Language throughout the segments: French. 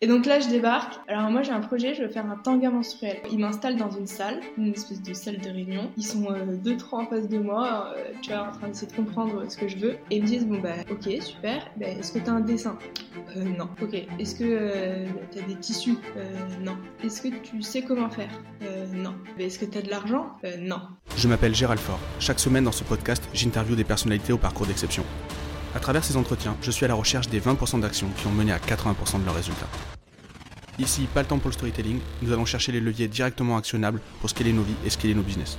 Et donc là, je débarque. Alors moi, j'ai un projet, je veux faire un tanga menstruel. Ils m'installent dans une salle, une espèce de salle de réunion. Ils sont euh, deux, trois en face de moi, euh, tu vois, en train d'essayer de comprendre ce que je veux. Et ils me disent, bon bah, ok, super. Bah, est-ce que t'as un dessin? Euh, Non. Ok. Est-ce que euh, t'as des tissus? Euh, Non. Est-ce que tu sais comment faire? Non. Mais est-ce que t'as de l'argent? Non. Je m'appelle Gérald Faure. Chaque semaine dans ce podcast, j'interviewe des personnalités au parcours d'exception. À travers ces entretiens, je suis à la recherche des 20% d'actions qui ont mené à 80% de leurs résultats. Ici, pas le temps pour le storytelling, nous allons chercher les leviers directement actionnables pour scaler nos vies et scaler nos business.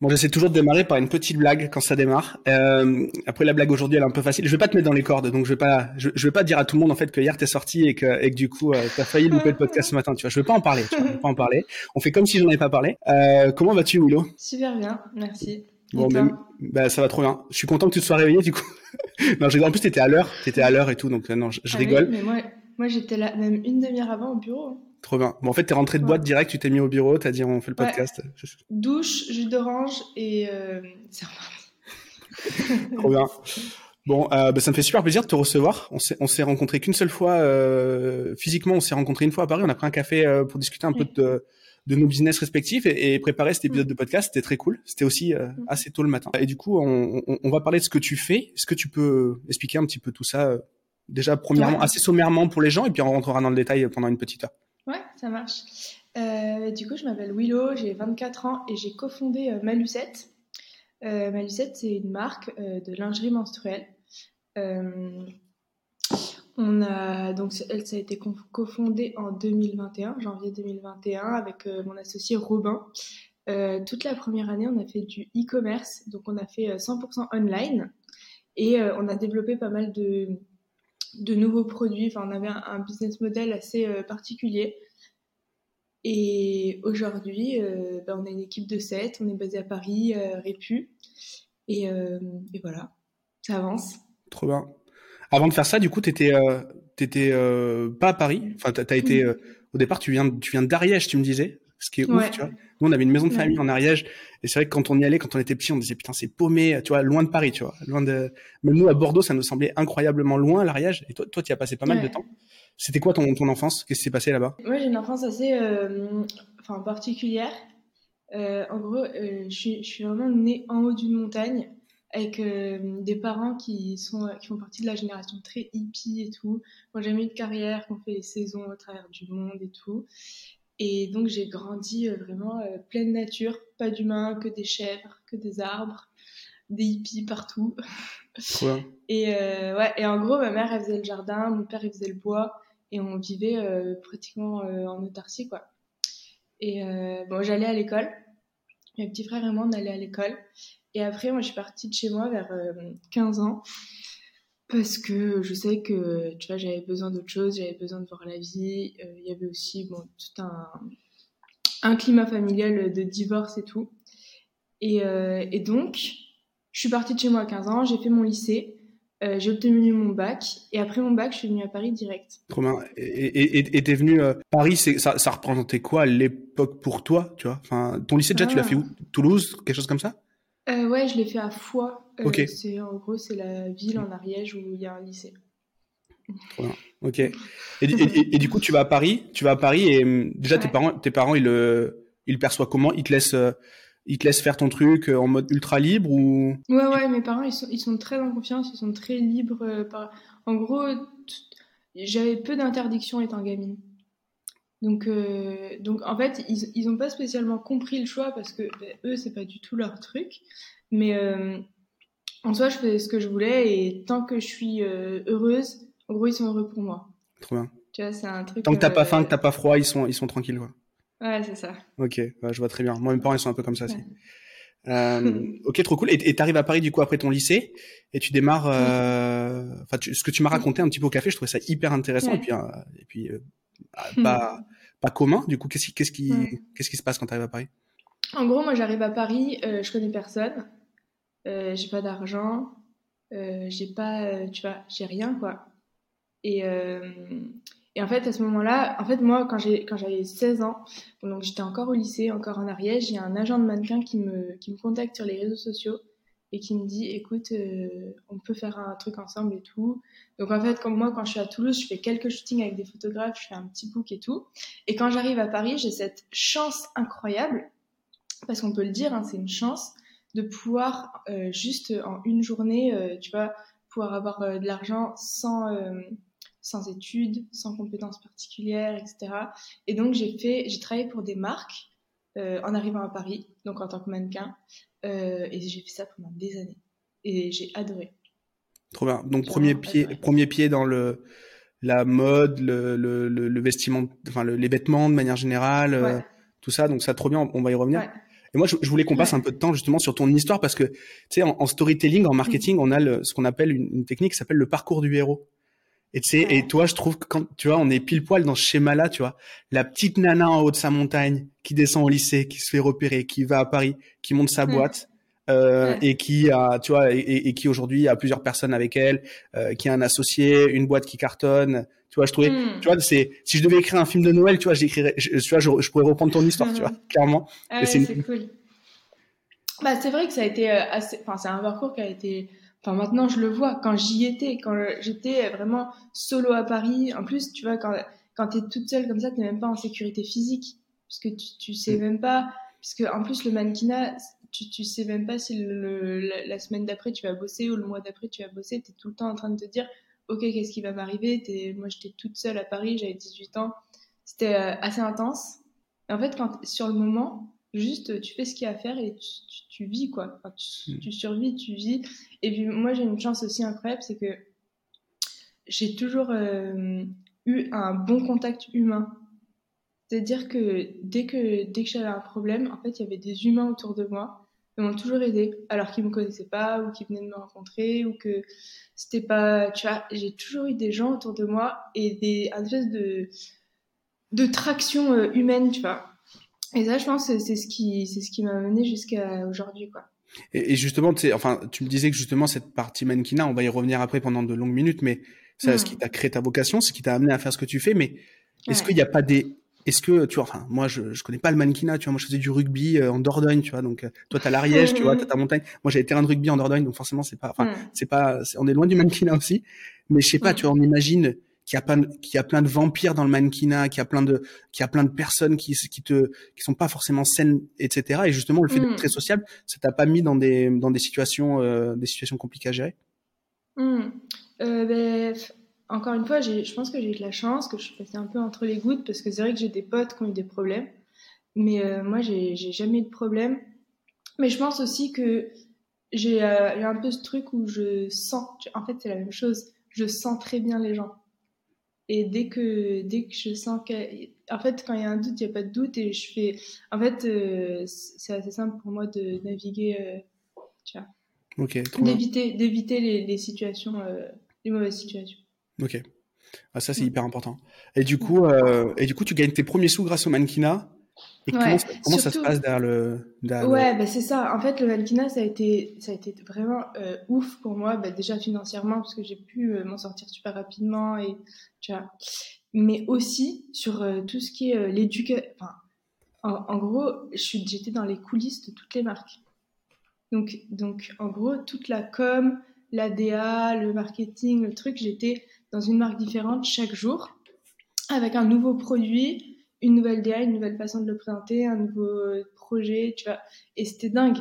Bon, j'essaie toujours de démarrer par une petite blague quand ça démarre. Euh, après la blague aujourd'hui, elle est un peu facile. Je vais pas te mettre dans les cordes, donc je vais pas, je, je vais pas dire à tout le monde en fait que hier t'es sorti et que, et que du coup euh, t'as failli louper le podcast ce matin. Tu vois, je vais pas en parler. Tu vois, je vais pas en parler. On fait comme si j'en avais pas parlé. Euh, comment vas-tu, Milo? Super bien, merci. Bon, même, bah, ça va trop bien. Je suis content que tu te sois réveillé du coup. non, je. En plus, t'étais à l'heure, t'étais à l'heure et tout, donc euh, non, je, je Ah oui, rigole. mais moi, moi j'étais là même une demi-heure avant au bureau. hein. Trop bien. Bon, en fait, t'es rentré de boîte direct, tu t'es mis au bureau, t'as dit on fait le Ouais. podcast. Douche, jus d'orange et euh. Trop bien. Bon, euh, bah, ça me fait super plaisir de te recevoir. On s'est, on s'est rencontré qu'une seule fois euh, physiquement. On s'est rencontré une fois à Paris. On a pris un café euh, pour discuter un peu Oui. de, de nos business respectifs et, et préparer cet épisode de podcast. C'était très cool. C'était aussi euh, assez tôt le matin. Et du coup, on, on, on va parler de ce que tu fais. Est-ce que tu peux expliquer un petit peu tout ça euh, Déjà, premièrement, Ouais. assez sommairement pour les gens, et puis on rentrera dans le détail pendant une petite heure. Ouais, ça marche. Euh, du coup, je m'appelle Willow, j'ai 24 ans et j'ai cofondé Malucette. Malucette, c'est une marque de lingerie menstruelle. Euh, donc elle, ça a été co- cofondée en 2021, janvier 2021, avec euh, mon associé Robin. Euh, toute la première année, on a fait du e-commerce, donc on a fait euh, 100% online et euh, on a développé pas mal de, nouveaux produits. Enfin, on avait un, business model assez euh, particulier. Et aujourd'hui, euh, ben, on a une équipe de 7, on est basé à Paris, euh, Répu. Et, euh, et voilà, ça avance. Trop bien. Avant de faire ça, du coup, t'étais, euh, t'étais euh, pas à Paris. Enfin, t'as, t'as été euh, au départ, tu viens, tu viens d'Ariège, tu me disais, ce qui est ouf, Ouais. tu vois. Nous, on avait une maison de Ouais. famille en Ariège, et c'est vrai que quand on y allait, quand on était petit, on disait putain, c'est paumé, tu vois, loin de Paris, tu vois, loin de. Même nous à Bordeaux, ça nous semblait incroyablement loin l'Ariège. Et toi, toi, tu as passé pas mal de temps. C'était quoi ton, ton enfance? Qu'est-ce qui s'est passé là-bas? Moi, j'ai une enfance assez euh, enfin, particulière. Euh, en gros, euh, je, suis, je suis vraiment née en haut d'une montagne avec euh, des parents qui, sont, qui font partie de la génération très hippie et tout. Moi, j'ai jamais eu de carrière, qu'on fait les saisons au travers du monde et tout. Et donc, j'ai grandi euh, vraiment euh, pleine nature, pas d'humains, que des chèvres, que des arbres, des hippies partout. Bien. Et, euh, ouais, et en gros, ma mère, elle faisait le jardin, mon père, il faisait le bois, et on vivait euh, pratiquement euh, en autarcie, quoi. Et euh, bon, j'allais à l'école. Mes petits frères et moi, on allait à l'école. Et après, moi, je suis partie de chez moi vers euh, 15 ans. Parce que je sais que, tu vois, j'avais besoin d'autre chose, j'avais besoin de voir la vie. Euh, Il y avait aussi, bon, tout un, un climat familial de divorce et tout. Et, euh, et donc, je suis partie de chez moi à 15 ans, j'ai fait mon lycée. Euh, j'ai obtenu mon bac et après mon bac, je suis venue à Paris direct. Trop bien. Et t'es venu euh, Paris, ça, ça représentait quoi à l'époque pour toi, tu vois? Enfin, ton lycée déjà, tu l'as Ah. fait où? Toulouse, quelque chose comme ça? Euh, ouais, je l'ai fait à Foix. Euh, Ok. C'est en gros c'est la ville en Ariège où il y a un lycée. Ok. Et, et- et- et du coup, tu vas à Paris, tu vas à Paris et hum, déjà tes parents, tes parents, ils le, ils le perçoivent comment? Ils te laissent, euh, ils te laissent faire ton truc en mode ultra libre ou? Ouais, ouais, mes parents ils sont, ils sont très en confiance, ils sont très libres. par... En gros, j'avais peu d'interdictions étant gamine. Donc, euh, donc en fait, ils, ils ont pas spécialement compris le choix parce que ben, eux, c'est pas du tout leur truc. Mais euh, en soi, je faisais ce que je voulais et tant que je suis euh, heureuse, en gros, ils sont heureux pour moi. Trop bien. Tu vois, c'est un truc. Tant que t'as pas faim, que t'as pas froid, ils sont, ils sont tranquilles, quoi. Ouais, c'est ça. Ok, je vois très bien. Moi, mes parents, ils sont un peu comme ça aussi. Euh, ok, trop cool. Et t'arrives à Paris du coup après ton lycée et tu démarres. euh, Enfin, ce que tu m'as raconté un petit peu au café, je trouvais ça hyper intéressant Ouais. et puis euh, et puis bah, pas pas commun. Du coup, qu'est-ce qui qu'est-ce qui Ouais. qu'est-ce qui se passe quand t'arrives à Paris? En gros, moi, j'arrive à Paris, je connais personne, j'ai pas d'argent, j'ai pas, tu vois, j'ai rien, quoi. Et, et en fait, à ce moment-là, en fait, moi, quand j'avais 16 ans, donc j'étais encore au lycée, encore en Ariège, j'ai un agent de mannequin qui me, qui me contacte sur les réseaux sociaux et qui me dit écoute, euh, on peut faire un truc ensemble et tout. Donc en fait, comme moi, quand je suis à Toulouse, je fais quelques shootings avec des photographes, je fais un petit book et tout. Et quand j'arrive à Paris, j'ai cette chance incroyable, parce qu'on peut le dire, hein, c'est une chance de pouvoir euh, juste en une journée, euh, tu vois, pouvoir avoir de l'argent sans sans études, sans compétences particulières, etc. Et donc j'ai fait, j'ai travaillé pour des marques en arrivant à Paris, donc en tant que mannequin. Euh, et j'ai fait ça pendant des années. Et j'ai adoré. Trop bien. Donc, premier pied, premier pied dans le, la mode, le, le, le, vestiment, enfin, les vêtements de manière générale, euh, tout ça. Donc, ça, trop bien. On va y revenir. Et moi, je, voulais qu'on passe un peu de temps justement sur ton histoire parce que, tu sais, en, storytelling, en marketing, on a ce qu'on appelle une, une, technique qui s'appelle le parcours du héros. Et tu sais, et toi, je trouve que quand, tu vois, on est pile poil dans ce schéma-là, tu vois. La petite nana en haut de sa montagne, qui descend au lycée, qui se fait repérer, qui va à Paris, qui monte sa boîte, euh, et qui a, tu vois, et, et qui aujourd'hui a plusieurs personnes avec elle, euh, qui a un associé, une boîte qui cartonne. Tu vois, je trouvais, hmm. tu vois, c'est, si je devais écrire un film de Noël, tu vois, j'écrirais, tu vois, je, pourrais reprendre ton histoire, tu vois, clairement. Ah c'est cool. Bah, c'est vrai que ça a été euh, assez, enfin, c'est un parcours qui a été Enfin, maintenant, je le vois. Quand j'y étais, quand j'étais vraiment solo à Paris, en plus, tu vois, quand, quand tu es toute seule comme ça, tu même pas en sécurité physique. Parce que tu, tu sais mm. même pas. Parce que, en plus, le mannequinat, tu, tu sais même pas si le, la, semaine d'après tu vas bosser ou le mois d'après tu vas bosser. Tu es tout le temps en train de te dire, OK, qu'est-ce qui va m'arriver? Moi, j'étais toute seule à Paris, j'avais 18 ans. C'était euh, assez intense. Et en fait, quand, sur le moment, juste tu fais ce qu'il y a à faire et tu, tu, vis quoi. Enfin, tu, mm. tu, survis, tu vis. Et puis moi j'ai une chance aussi incroyable, c'est que j'ai toujours euh, eu un bon contact humain. C'est-à-dire que dès que dès que j'avais un problème, en fait il y avait des humains autour de moi qui m'ont toujours aidé, alors qu'ils me connaissaient pas ou qui venaient de me rencontrer ou que c'était pas, tu vois, j'ai toujours eu des gens autour de moi et des un espèce de de traction euh, humaine, tu vois et ça, je pense, c'est ce qui, c'est ce qui m'a mené jusqu'à aujourd'hui, quoi. Et, justement, tu enfin, tu me disais que justement cette partie mannequinat, on va y revenir après pendant de longues minutes, mais c'est ce qui t'a créé ta vocation, ce qui t'a amené à faire ce que tu fais. Mais est-ce qu'il n'y a pas des, est-ce que tu vois, enfin, moi, je, je connais pas le mannequinat, tu vois, moi, je faisais du rugby euh, en Dordogne, tu vois, donc euh, toi, t'as l'Ariège, tu vois, t'as ta montagne. Moi, j'avais terrain de rugby en Dordogne, donc forcément, c'est pas, enfin, c'est pas, on est loin du mannequinat aussi. Mais je sais pas, tu vois, on imagine qu'il y a plein qu'il y a plein de vampires dans le mannequinat, qu'il y a plein de qu'il y a plein de personnes qui qui te qui sont pas forcément saines, etc. Et justement, le fait d'être mm. très sociable, ça t'a pas mis dans des dans des situations euh, des situations compliquées à gérer? Mm. Euh, ben, encore une fois, je pense que j'ai eu de la chance, que je suis passée un peu entre les gouttes, parce que c'est vrai que j'ai des potes qui ont eu des problèmes, mais euh, moi, j'ai jamais eu de problème. Mais je pense aussi que j'ai euh, un peu ce truc où je sens, en fait, c'est la même chose, je sens très bien les gens. Et dès que, dès que je sens que. En fait, quand il y a un doute, il n'y a pas de doute. Et je fais. En fait, euh, c'est assez simple pour moi de naviguer. Euh, tu vois. Ok, D'éviter, d'éviter les, les situations, euh, les mauvaises situations. Ok. Ah, ça, c'est hyper important. Et du coup, et du coup, tu gagnes tes premiers sous grâce au mannequinat. Et comment, ça, se passe derrière le. ouais, Bah, c'est ça. En fait, le mannequinat, ça a été, ça a été vraiment euh, ouf pour moi, bah, déjà financièrement, parce que j'ai pu euh, m'en sortir super rapidement, et, tu vois. mais aussi sur euh, tout ce qui est l'éducation. Enfin, en, gros, j'étais dans les coulisses de toutes les marques. Donc, donc, en gros, toute la com, l'ADA, le marketing, le truc, j'étais dans une marque différente chaque jour, avec un nouveau produit une nouvelle DA, une nouvelle façon de le présenter, un nouveau euh, projet, tu vois. Et c'était dingue.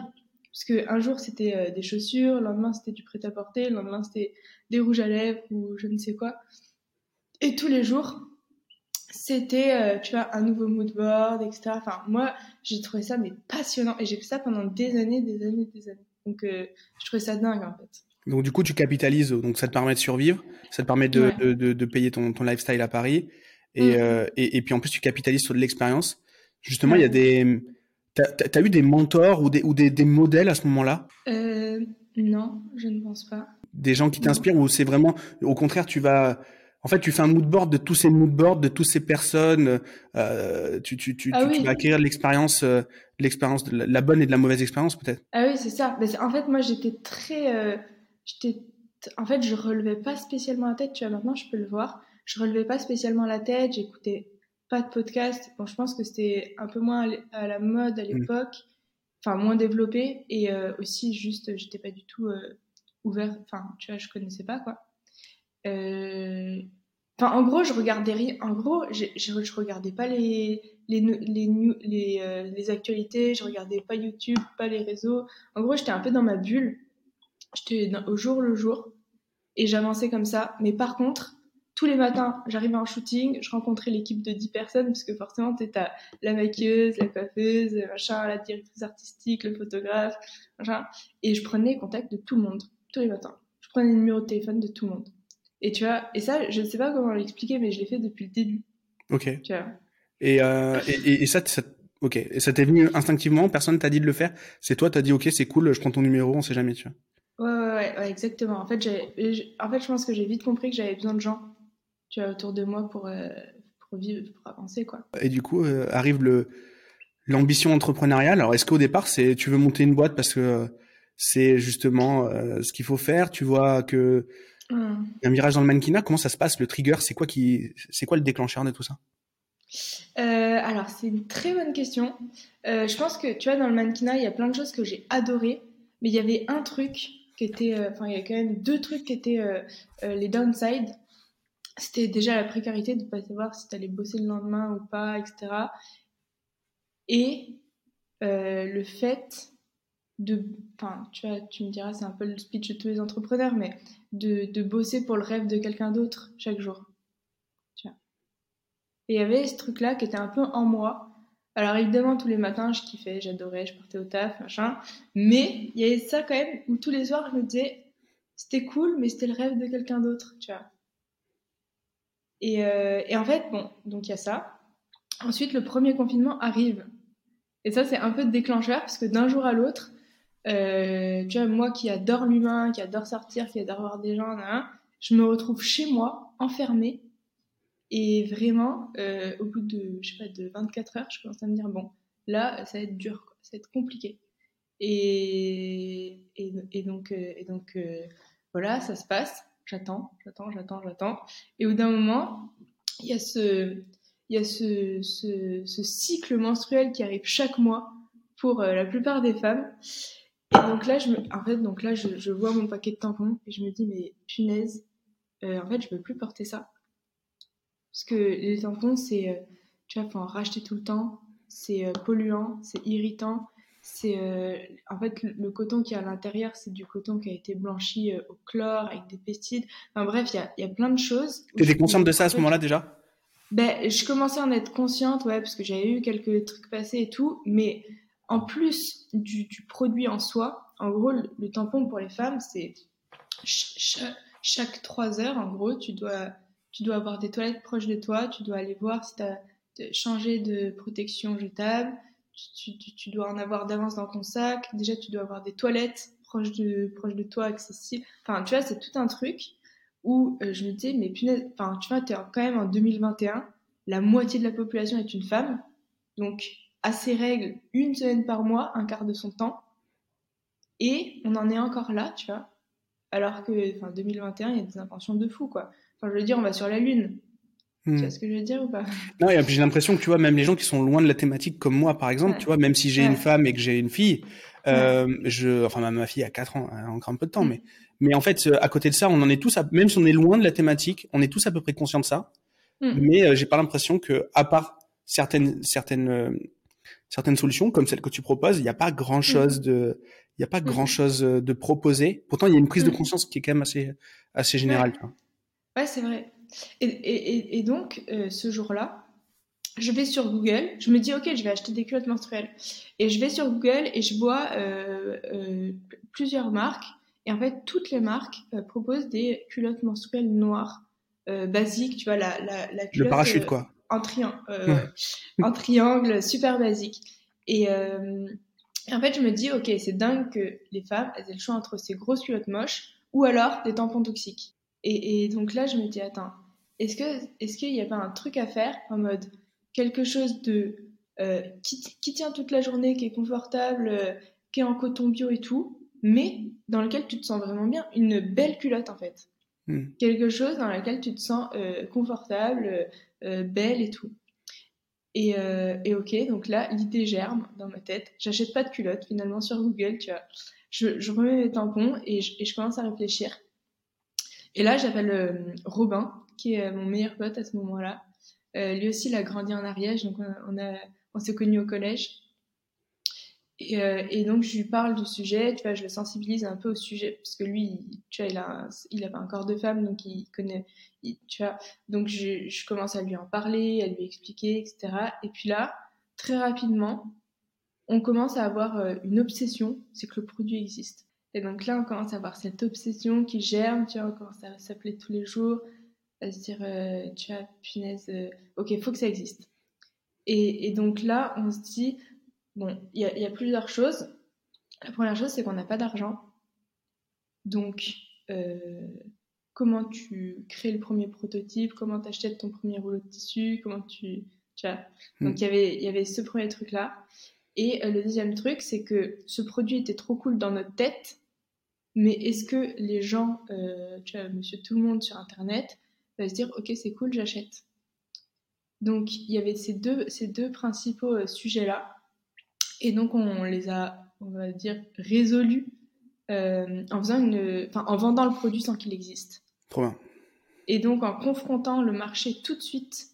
Parce que un jour c'était euh, des chaussures, le lendemain c'était du prêt-à-porter, le lendemain c'était des rouges à lèvres ou je ne sais quoi. Et tous les jours, c'était, euh, tu vois, un nouveau mood board, etc. Enfin, moi, j'ai trouvé ça mais passionnant et j'ai fait ça pendant des années, des années, des années. Donc, je trouvais ça dingue en fait. Donc, du coup, tu capitalises, donc ça te permet de survivre, ça te permet de, de, de, payer ton, ton lifestyle à Paris. Et, mm. euh, et, et, puis en plus, tu capitalises sur de l'expérience. Justement, il y a des. T'as as eu des mentors ou des, ou des, des modèles à ce moment-là? Euh, Non, je ne pense pas. Des gens qui t'inspirent ou c'est vraiment. Au contraire, tu vas. En fait, tu fais un mood board de tous ces mood boards, de toutes ces personnes. Euh, tu, tu, tu, ah tu, vas acquérir l'expérience, euh, l'expérience, la, la bonne et de la mauvaise expérience peut-être. Ah oui, c'est ça. En fait, moi, j'étais très, euh, j'étais, en fait, je relevais pas spécialement la tête. Tu vois, maintenant, je peux le voir je relevais pas spécialement la tête, j'écoutais pas de podcast. Bon, je pense que c'était un peu moins à la mode à mm. l'époque. enfin moins développé et aussi juste j'étais pas du tout ouvert enfin tu vois je connaissais pas quoi enfin en gros je regardais rien en gros je, je, regardais pas les les les, les, les actualités je regardais pas YouTube pas les réseaux en gros j'étais un peu dans ma bulle j'étais au jour le jour et j'avançais comme ça mais par contre tous les matins, j'arrivais en shooting, je rencontrais l'équipe de 10 personnes, parce que forcément, tu as la maquilleuse, la coiffeuse, machin, la directrice artistique, le photographe, machin. Et je prenais contact de tout le monde, tous les matins. Je prenais le numéro de téléphone de tout le monde. Et tu vois, et ça, je ne sais pas comment l'expliquer, mais je l'ai fait depuis le début. Ok. Tu vois. Et, euh, et, et, ça, ça ok. Et ça t'est venu instinctivement, personne t'a dit de le faire? C'est toi, t'as dit, ok, c'est cool, je prends ton numéro, on sait jamais, tu vois. Ouais, ouais, ouais, exactement. En fait, en fait, je pense que j'ai vite compris que j'avais besoin de gens tu as autour de moi pour, euh, pour vivre, pour avancer. Quoi. Et du coup, euh, arrive le, l'ambition entrepreneuriale. Alors, est-ce qu'au départ, c'est tu veux monter une boîte parce que euh, c'est justement ce qu'il faut faire? Tu vois que hum. y a un virage dans le mannequinat. Comment ça se passe? Le trigger, c'est quoi qui, c'est quoi le déclencheur de tout ça? Alors, c'est une très bonne question. je pense que, tu vois, dans le mannequinat, il y a plein de choses que j'ai adorées, mais il y avait un truc qui était, enfin, il y a quand même deux trucs qui étaient les downsides c'était déjà la précarité de ne pas savoir si tu allais bosser le lendemain ou pas, etc. Et euh, le fait de, enfin, tu, tu me diras, c'est un peu le speech de tous les entrepreneurs, mais de, de bosser pour le rêve de quelqu'un d'autre chaque jour. Tu vois. Et il y avait ce truc-là qui était un peu en moi. Alors évidemment, tous les matins, je kiffais, j'adorais, je partais au taf, machin. Mais il y avait ça quand même où tous les soirs, je me disais, c'était cool, mais c'était le rêve de quelqu'un d'autre, tu vois. Euh, et, en fait, bon, donc il y a ça. Ensuite, le premier confinement arrive. Et ça, c'est un peu déclencheur parce que d'un jour à l'autre, euh, tu vois, moi qui adore l'humain, qui adore sortir, qui adore voir des gens, je me retrouve chez moi, enfermée. Et vraiment, euh, au bout de, je sais pas, de 24 heures, je commence à me dire, bon, là, ça va être dur, ça va être compliqué. Et, donc voilà, ça se passe j'attends, j'attends, j'attends, j'attends. Et au d'un moment, il y a ce, y a ce, ce, cycle menstruel qui arrive chaque mois pour euh, la plupart des femmes. Et donc là, je me, en fait, donc là, je, je, vois mon paquet de tampons et je me dis, mais punaise, euh, en fait, je peux plus porter ça. Parce que les tampons, c'est, euh, tu vois, faut en racheter tout le temps, c'est polluant, c'est irritant, c'est euh, en fait le coton qui est à l'intérieur, c'est du coton qui a été blanchi euh, au chlore avec des pesticides. Enfin bref, il y a, y a, plein de choses. Tu étais consciente de ça à ce moment-là déjà? Ben, je commençais à en être consciente, ouais, parce que j'avais eu quelques trucs passés et tout, mais en plus du, du produit en soi, en gros, le, tampon pour les femmes, c'est chaque, trois heures, en gros, tu dois, tu dois avoir des toilettes proches de toi, tu dois aller voir si tu as changé de protection jetable, tu, dois en avoir d'avance dans ton sac. Déjà, tu dois avoir des toilettes proches de, proches de toi, accessibles. Enfin, tu vois, c'est tout un truc où euh, je me disais, mais punaise, enfin, tu vois, tu es quand même en 2021, la moitié de la population est une femme. Donc, à ces règles, une semaine par mois, un quart de son temps. Et on en est encore là, tu vois. Alors que, enfin, 2021, il y a des intentions de fou, quoi. Enfin, je veux dire, on va sur la Lune. Tu vois hmm. ce que je veux dire ou pas? Non, et puis j'ai l'impression que tu vois, même les gens qui sont loin de la thématique comme moi, par exemple, tu vois, même si j'ai une femme et que j'ai une fille, euh, je, enfin ma, fille a 4 ans, elle a encore un peu de temps, hmm. mais, mais en fait, à côté de ça, on en est tous, même si on est loin de la thématique, on est tous à peu près conscients de ça. Hmm. Mais euh, j'ai pas l'impression que, à part certaines, certaines, euh, certaines solutions comme celle que tu proposes, il n'y a pas grand chose de, il y a pas grand chose de proposé. Pourtant, il y a une prise de conscience qui est quand même assez, assez générale. Ouais c'est vrai. Et, donc, euh, ce jour-là, je vais sur Google, je me dis, ok, je vais acheter des culottes menstruelles. Et je vais sur Google et je vois euh, euh, plusieurs marques. Et en fait, toutes les marques proposent des culottes menstruelles noires, basiques, tu vois, la, la, la culotte. Le parachute, quoi. En, en triangle, super basique. Et, et, en fait, je me dis, ok, c'est dingue que les femmes, elles aient le choix entre ces grosses culottes moches ou alors des tampons toxiques. Et, donc là, je me dis, attends, est-ce que est-ce qu'il n'y a pas un truc à faire en mode quelque chose de euh, qui, qui, tient toute la journée, qui est confortable, euh, qui est en coton bio et tout, mais dans lequel tu te sens vraiment bien, une belle culotte en fait. Hmm. Quelque chose dans lequel tu te sens euh, confortable, belle et tout. Et, et ok, donc là, l'idée germe dans ma tête. J'achète pas de culotte finalement sur Google, tu vois. Je, je remets mes tampons et je, et je commence à réfléchir. Et là, j'appelle Robin, qui est mon meilleur pote à ce moment-là. lui aussi, il a grandi en Ariège, donc on, a, on s'est connus au collège. Et, euh, et, donc, je lui parle du sujet, tu vois, je le sensibilise un peu au sujet, parce que lui, tu vois, il a, il avait un corps de femme, donc il connaît, tu vois. Donc, je, je, commence à lui en parler, à lui expliquer, etc. Et puis là, très rapidement, on commence à avoir euh, une obsession, c'est que le produit existe. Et donc là, on commence à avoir cette obsession qui germe, tu vois, on commence à s'appeler tous les jours, à se dire, euh, tu vois, punaise, euh, ok, il faut que ça existe. Et, et donc là, on se dit, Bon, il y, a plusieurs choses. La première chose, c'est qu'on n'a pas d'argent. Donc, euh, comment tu crées le premier prototype, comment tu achètes ton premier rouleau de tissu, comment tu... tu vois? Hmm. Donc, il y avait, il y avait ce premier truc-là. Et euh, le deuxième truc, c'est que ce produit était trop cool dans notre tête, mais est-ce que les gens, euh, tu vois, monsieur tout le monde sur Internet, va se dire, ok, c'est cool, j'achète. Donc, il y avait ces deux, ces deux principaux sujets-là. Et donc, on les a, on va dire, résolus euh, en, faisant une, en vendant le produit sans qu'il existe. Trop bien. Et donc, en confrontant le marché tout de suite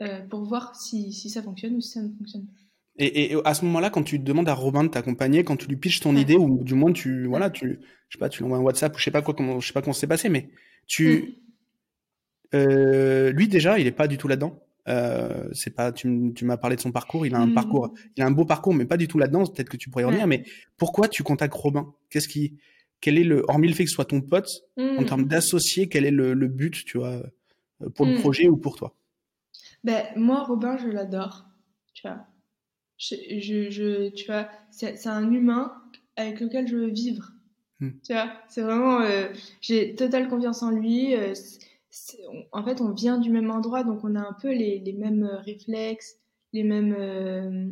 euh, pour voir si, si, ça fonctionne ou si ça ne fonctionne pas. Et, et, à ce moment-là, quand tu demandes à Robin de t'accompagner, quand tu lui pitches ton idée, ou du moins tu, voilà, tu, je sais pas, tu lui envoies un WhatsApp ou je sais pas quoi, comment, je sais pas comment s'est passé, mais tu, mm. euh, lui déjà, il est pas du tout là-dedans. Euh, c'est pas, tu, tu m'as parlé de son parcours. Il a un parcours, il a un beau parcours, mais pas du tout là-dedans. Peut-être que tu pourrais y revenir. Mais pourquoi tu contactes Robin? Qu'est-ce qui, quel est le, hormis le fait que ce soit ton pote, en termes d'associé, quel est le, le, but, tu vois, euh, pour le projet ou pour toi? Ben moi, Robin, je l'adore. Tu vois, je, je, tu vois, c'est un humain avec lequel je veux vivre. Tu vois, c'est vraiment, euh, j'ai totale confiance en lui. Euh, en fait, on vient du même endroit, donc on a un peu les, mêmes euh, réflexes, les mêmes. Euh,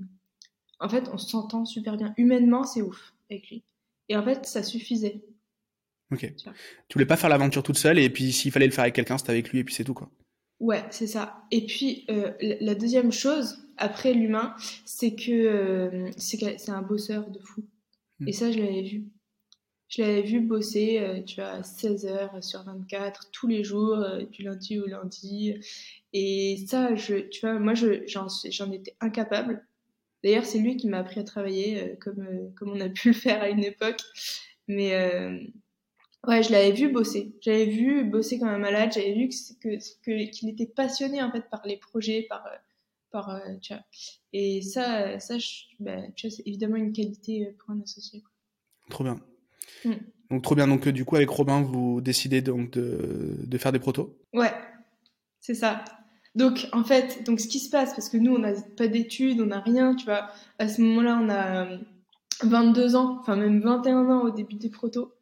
en fait, on s'entend super bien. Humainement, c'est ouf avec lui. Et en fait, ça suffisait. Ok. Tu, voulais pas faire l'aventure toute seule, et puis s'il fallait le faire avec quelqu'un, c'était avec lui, et puis c'est tout, quoi. Ouais, c'est ça. Et puis, euh, la deuxième chose, après l'humain, c'est que c'est un bosseur de fou. Hmm. Et ça, je l'avais vu. Je l'avais vu bosser, euh, tu vois, 16 heures sur 24, tous les jours, euh, du lundi au lundi. Et ça, je, tu vois, moi, j'en étais incapable. D'ailleurs, c'est lui qui m'a appris à travailler, euh, comme, comme on a pu le faire à une époque. Mais ouais, je l'avais vu bosser. J'avais vu bosser comme un malade. J'avais vu que qu'il était passionné en fait par les projets, par par tu vois. Et ça, ça, bah, tu vois, c'est évidemment une qualité pour un associé. Trop bien. Mm. Donc trop bien. Donc euh, du coup avec Robin vous décidez donc de, de faire des protos? Ouais, c'est ça. Donc en fait, donc ce qui se passe parce que nous on n'a pas d'études, on n'a rien, tu vois. À ce moment-là, on a 22 ans, enfin même 21 ans au début des protos.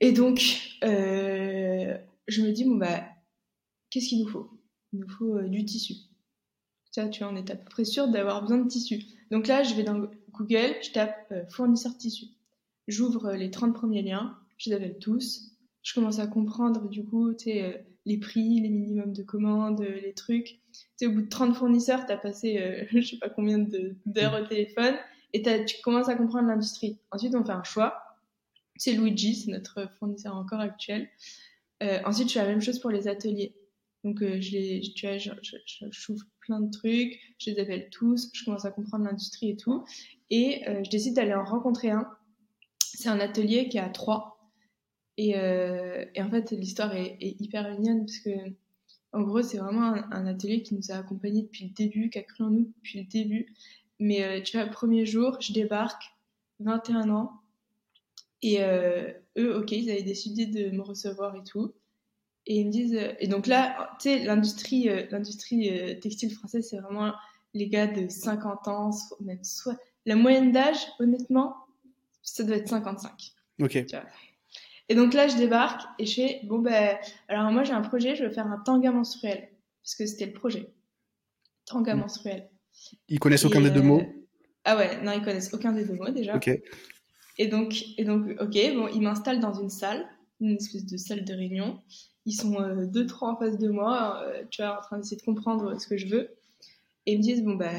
Et donc euh, je me dis bon bah qu'est-ce qu'il nous faut? Il nous faut euh, du tissu. Ça, tu vois, on est à peu près sûr d'avoir besoin de tissu. Donc là, je vais dans Google, je tape fournisseur de tissu j'ouvre les 30 premiers liens, je les appelle tous, je commence à comprendre du coup, tu sais, euh, les prix, les minimums de commandes, euh, les trucs. Tu sais, au bout de 30 fournisseurs, tu as passé euh, je sais pas combien d'heures au téléphone et tu commences à comprendre l'industrie. Ensuite, on fait un choix. C'est Luigi, c'est notre fournisseur encore actuel. ensuite, je fais la même chose pour les ateliers. Donc, je les, tu vois, j'ouvre plein de trucs, je les appelle tous, je commence à comprendre l'industrie et tout. Et je décide d'aller en rencontrer un c'est un atelier qui est à trois. Et, euh, en fait, l'histoire est, hyper mignonne parce que, en gros, c'est vraiment un, atelier qui nous a accompagnés depuis le début, qui a cru en nous depuis le début. Mais euh, tu vois, premier jour, je débarque, 21 ans, et euh, eux, ok, ils avaient décidé de me recevoir et tout. Et ils me disent, et donc là, tu sais, l'industrie, l'industrie textile française, c'est vraiment les gars de 50 ans, même soit. La moyenne d'âge, honnêtement, ça doit être 55. Ok. Et donc là, je débarque et je fais bon ben, alors moi j'ai un projet, je veux faire un tanga menstruel parce que c'était le projet. Tanga mm. menstruel. Ils connaissent aucun des deux mots? Euh, ah ouais, non, ils connaissent aucun des deux mots déjà. Ok. Et donc, et donc, ok, bon, ils m'installent dans une salle, une espèce de salle de réunion. Ils sont euh, deux, trois en face de moi, euh, tu vois, en train d'essayer de comprendre ce que je veux. Et ils me disent, bon, bah,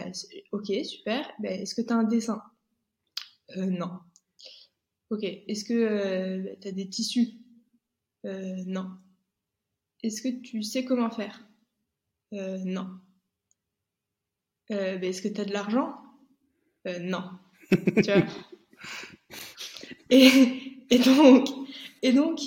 ok, super, bah, est-ce que tu as un dessin? Euh, Non. Ok, est-ce que euh, tu as des tissus? Non. Est-ce que tu sais comment faire? Non. Bah, est-ce que tu as de l'argent? Non. tu vois? Et, donc, et donc,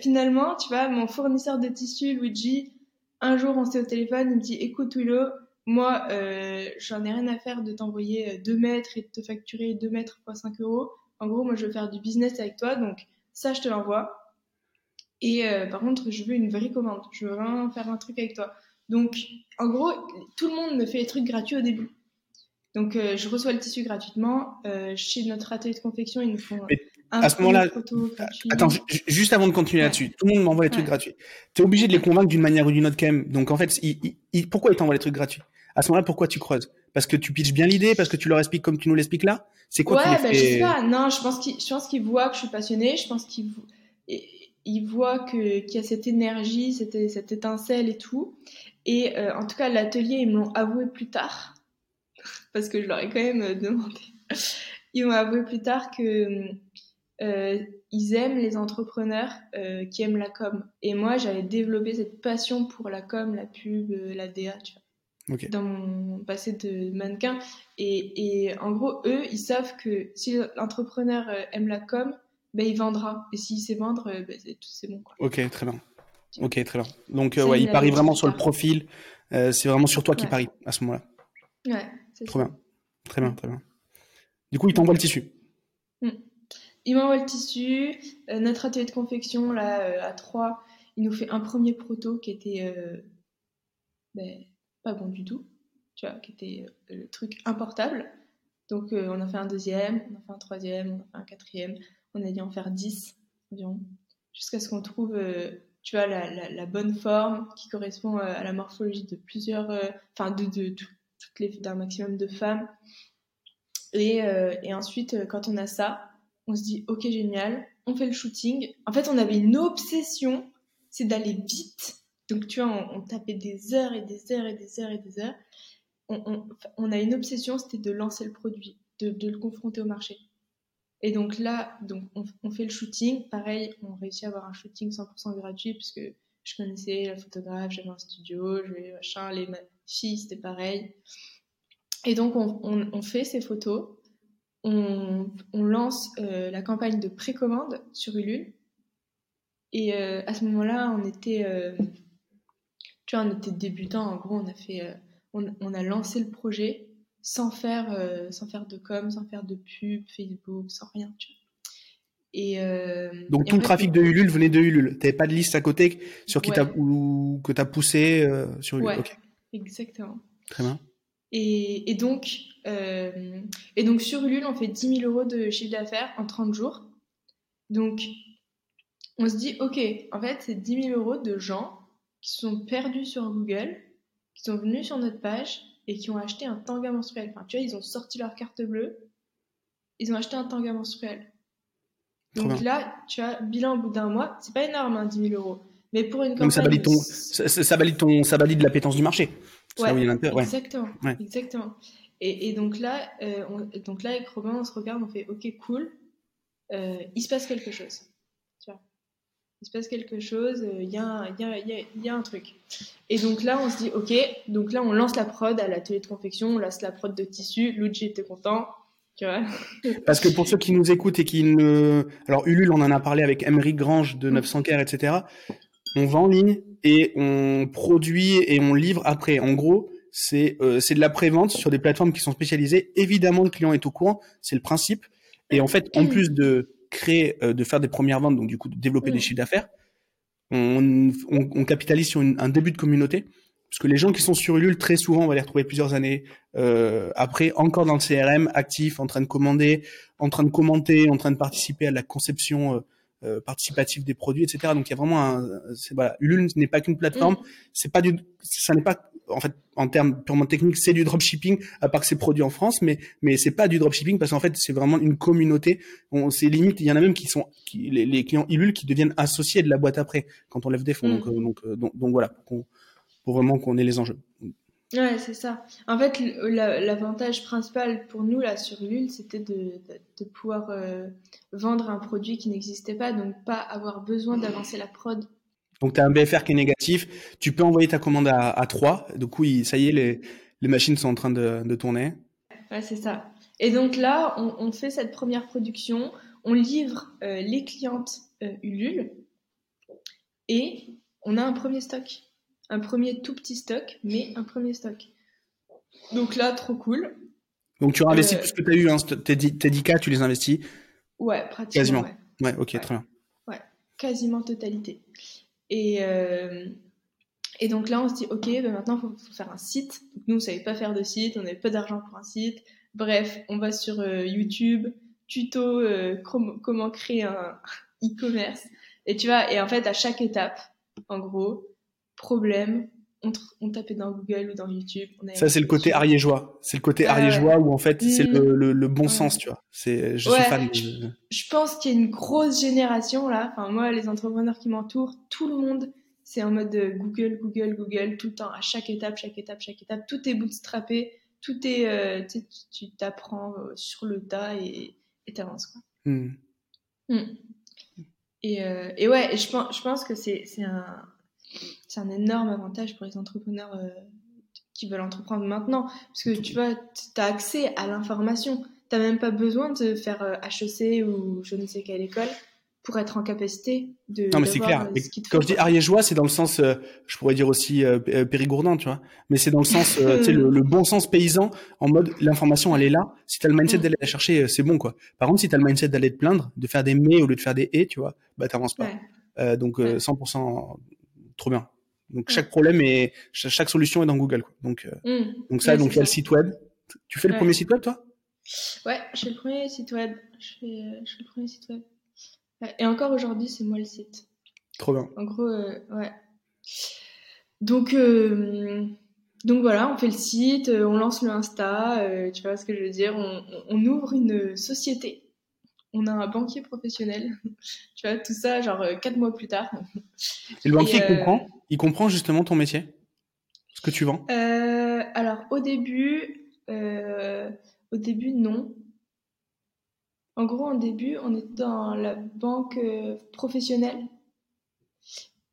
finalement, tu vois, mon fournisseur de tissus, Luigi, un jour, on s'est au téléphone, il me dit, écoute, Willow, moi, euh, j'en ai rien à faire de t'envoyer 2 mètres et de te facturer 2 mètres fois 5 euros. En gros, moi, je veux faire du business avec toi, donc ça, je te l'envoie. Et euh, par contre, je veux une vraie commande. Je veux vraiment faire un truc avec toi. Donc, en gros, tout le monde me fait les trucs gratuits au début. Donc, euh, je reçois le tissu gratuitement. Euh, chez notre atelier de confection, ils nous font à ce moment-là, gratuit. Attends, ju- ju- juste avant de continuer Ouais. là-dessus, tout le monde m'envoie les trucs Ouais. gratuits. Tu es obligé de les convaincre d'une manière ou d'une autre quand même. Donc en fait, il- il- il- pourquoi ils t'envoient les trucs gratuits? À ce moment-là, pourquoi tu creuses? Parce que tu pitches bien l'idée, parce que tu leur expliques comme tu nous l'expliques là? C'est quoi Ouais, bah, fait- je sais pas. Non, je pense qu'ils, voient que je suis passionnée. Je pense qu'ils, ils voient qu'il y a cette énergie, cette, cette étincelle et tout. Et euh, en tout cas, l'atelier, ils me l'ont avoué plus tard, parce que je leur ai quand même euh, demandé. Ils m'ont avoué plus tard que euh, ils aiment les entrepreneurs euh, qui aiment la com. Et moi, j'avais développé cette passion pour la com, la pub, euh, la DA, tu vois dans mon passé de mannequin. Et, et en gros, eux, ils savent que si l'entrepreneur aime la com, ben, il vendra. Et s'il sait vendre, ben, c'est, bon. Quoi. Ok, très bien. Ok, très bien. Donc euh, ouais, il parie vraiment sur le profil. C'est vraiment sur toi qui Ouais. parie à ce moment-là. Ouais, c'est Trop ça. bien. Très bien, très bien. Du coup, il t'envoie le tissu. Il m'envoie le tissu. Euh, notre atelier de confection, là, euh, à 3, il nous fait un premier proto qui était euh, ben, pas bon du tout. Tu vois, qui était le truc importable. Donc, on a fait un deuxième, on a fait un troisième, on a fait un quatrième. On a dû en faire 10 environ. Jusqu'à ce qu'on trouve, tu vois, la, bonne forme qui correspond à la morphologie de plusieurs, enfin, de, de, tout- toutes les, d'un maximum de femmes. Et, ensuite, quand on a ça, on se dit, ok, génial, on fait le shooting. En fait, on avait une obsession, c'est d'aller vite. Donc, tu vois, on, tapait des heures et des heures et des heures et des heures. On, a une obsession, c'était de lancer le produit, de, le confronter au marché. Et donc là, donc on, fait le shooting. Pareil, on réussit à avoir un shooting 100% gratuit puisque je connaissais la photographe, j'avais un studio, j'avais machin, les filles, c'était pareil. Et donc, on, on, on fait ces photos on, on lance euh, la campagne de précommande sur Ulule. Et euh, à ce moment-là, on était, euh, tu vois, on était débutant. En gros, on a fait, on, on a lancé le projet sans faire, sans faire de com, sans faire de pub, Facebook, sans rien. Tu vois. Et Donc et tout le fait, trafic de Ulule venait de Ulule. T'avais pas de liste à côté sur qui Ouais. t'as ou que t'as poussé sur Ulule. Ouais. Exactement. très bien. Et, et donc, euh, et donc sur Ulule, on fait 10 000 euros de chiffre d'affaires en 30 jours. Donc, on se dit, ok, en fait, c'est 10 000 euros de gens qui se sont perdus sur Google, qui sont venus sur notre page et qui ont acheté un tanga menstruel. Enfin, tu vois, ils ont sorti leur carte bleue, ils ont acheté un tanga menstruel. Donc là, tu as bilan au bout d'un mois, c'est pas énorme, hein, 10 000 euros. Mais pour une Donc ça campagne valide ton, ça, ça- valide ton, ça valide l'appétence du marché. C'est là où il y a l'intérêt. Ouais. Exactement. Ouais. Exactement. Et, et donc là, euh, on, donc là, avec Robin, on se regarde, on fait OK, cool. Euh, il se passe quelque chose. Tu vois. Il se passe quelque chose. Il y, a un- y, y, y a truc. Et donc là, on se dit OK. Donc là, on lance la prod à l'atelier de confection. On lance la prod de tissu. Luigi était content. Parce que pour ceux qui nous écoutent et qui ne, alors Ulule, on en a parlé avec Emery Grange de 900 Care, etc. On vend en ligne et on produit et on livre après. En gros, c'est euh, c'est de la prévente sur des plateformes qui sont spécialisées. Évidemment, le client est au courant, c'est le principe. Et en fait, en plus de créer, euh, de faire des premières ventes, donc du coup de développer Mm. des chiffres d'affaires, on, on, on capitalise sur une- un début de communauté. Parce que les gens qui sont sur Ulule, très souvent, on va les retrouver plusieurs années euh, après, encore dans le CRM, actifs, en train de commander, en train de commenter, en train de participer à la conception euh, participative des produits, etc. Donc il y a vraiment un, voilà, Ulule n'est pas qu'une plateforme, Mm. c'est pas du, ça n'est pas, en fait, en termes purement techniques, c'est du dropshipping, à part que c'est produit en France, mais mais c'est pas du dropshipping parce qu'en fait c'est vraiment une communauté. On, c'est limite, il y en a même qui sont, qui, les, les clients Ulule qui deviennent associés de la boîte après quand on lève des fonds. Mm. Donc, euh, donc, euh, donc donc voilà, pour vraiment qu'on ait les enjeux. Ouais, c'est ça. En fait, l'avantage principal pour nous là sur Ulule, c'était de, de, pouvoir euh, vendre un produit qui n'existait pas, donc pas avoir besoin d'avancer la prod. Donc tu as un BFR qui est négatif, tu peux envoyer ta commande à, à 3, du coup ça y est, les, les machines sont en train de, de tourner. Ouais, c'est ça. Et donc là, on, on, fait cette première production, on livre euh, les clientes euh, Ulule et on a un premier stock un premier tout petit stock, mais un premier stock. Donc là, trop cool. Donc tu investis euh, tout ce que tu as eu, hein, tes, 10K, tu les investis Ouais, pratiquement. Quasiment. Ouais, ok, très bien. Ouais, quasiment totalité. Et, euh, et donc là, on se dit, ok, ben maintenant, il faut, faire un site. Donc nous, on ne savait pas faire de site, on n'avait pas d'argent pour un site. Bref, on va sur euh, YouTube, tuto, comment créer un e-commerce. Et tu vois, et en fait, à chaque étape, en gros, problème, on, tapait dans Google ou dans YouTube. ça, c'est le côté ariégeois. C'est le côté ariégeois où en fait, c'est le, mm. bon sens, tu vois. C'est, je suis fan. Je, pense qu'il y a une grosse génération là. Enfin, moi, les entrepreneurs qui m'entourent, tout le monde, c'est en mode Google, Google, Google, tout le temps, à chaque étape, chaque étape, chaque étape. Tout est bootstrappé, tout est, euh, tu t'apprends euh, sur le tas et t'avances quoi. Mm. Mm. Et, euh, et, ouais, je pense, je pense que c'est un c'est un énorme avantage pour les entrepreneurs euh, qui veulent entreprendre maintenant. Parce que tu vois, tu as accès à l'information. Tu n'as même pas besoin de faire HEC ou je ne sais quelle école pour être en capacité de. Non, mais c'est clair. Euh, quand je dis ariégeois, c'est dans le sens, euh, je pourrais dire aussi périgourdin, tu vois. Mais c'est dans le sens, tu sais, le, bon sens paysan, en mode l'information, elle est là. Si tu as le mindset mm. d'aller la chercher, c'est bon, quoi. Par contre, si tu as le mindset d'aller te plaindre, de faire des mais au lieu de faire des et, tu vois, bah, t'avances pas. donc, 100% trop bien. Donc chaque problème et chaque solution est dans Google. Donc, euh, mmh. donc ça, donc il y a le site web. Tu fais le premier site web, toi? Ouais, je fais le premier site web. Je fais, euh, je fais le premier site web. Et encore aujourd'hui, c'est moi le site. Trop bien. En gros, euh, ouais. Donc, donc voilà, on fait le site, on lance le Insta, tu vois ce que je veux dire. On, on ouvre une société on a un banquier professionnel. tu vois, tout ça, genre euh, quatre mois plus tard. Et le banquier, il euh, comprend? Il comprend justement ton métier? Ce que tu vends? Euh, Alors, au début, au début, non. En gros, au début, on était dans la banque professionnelle.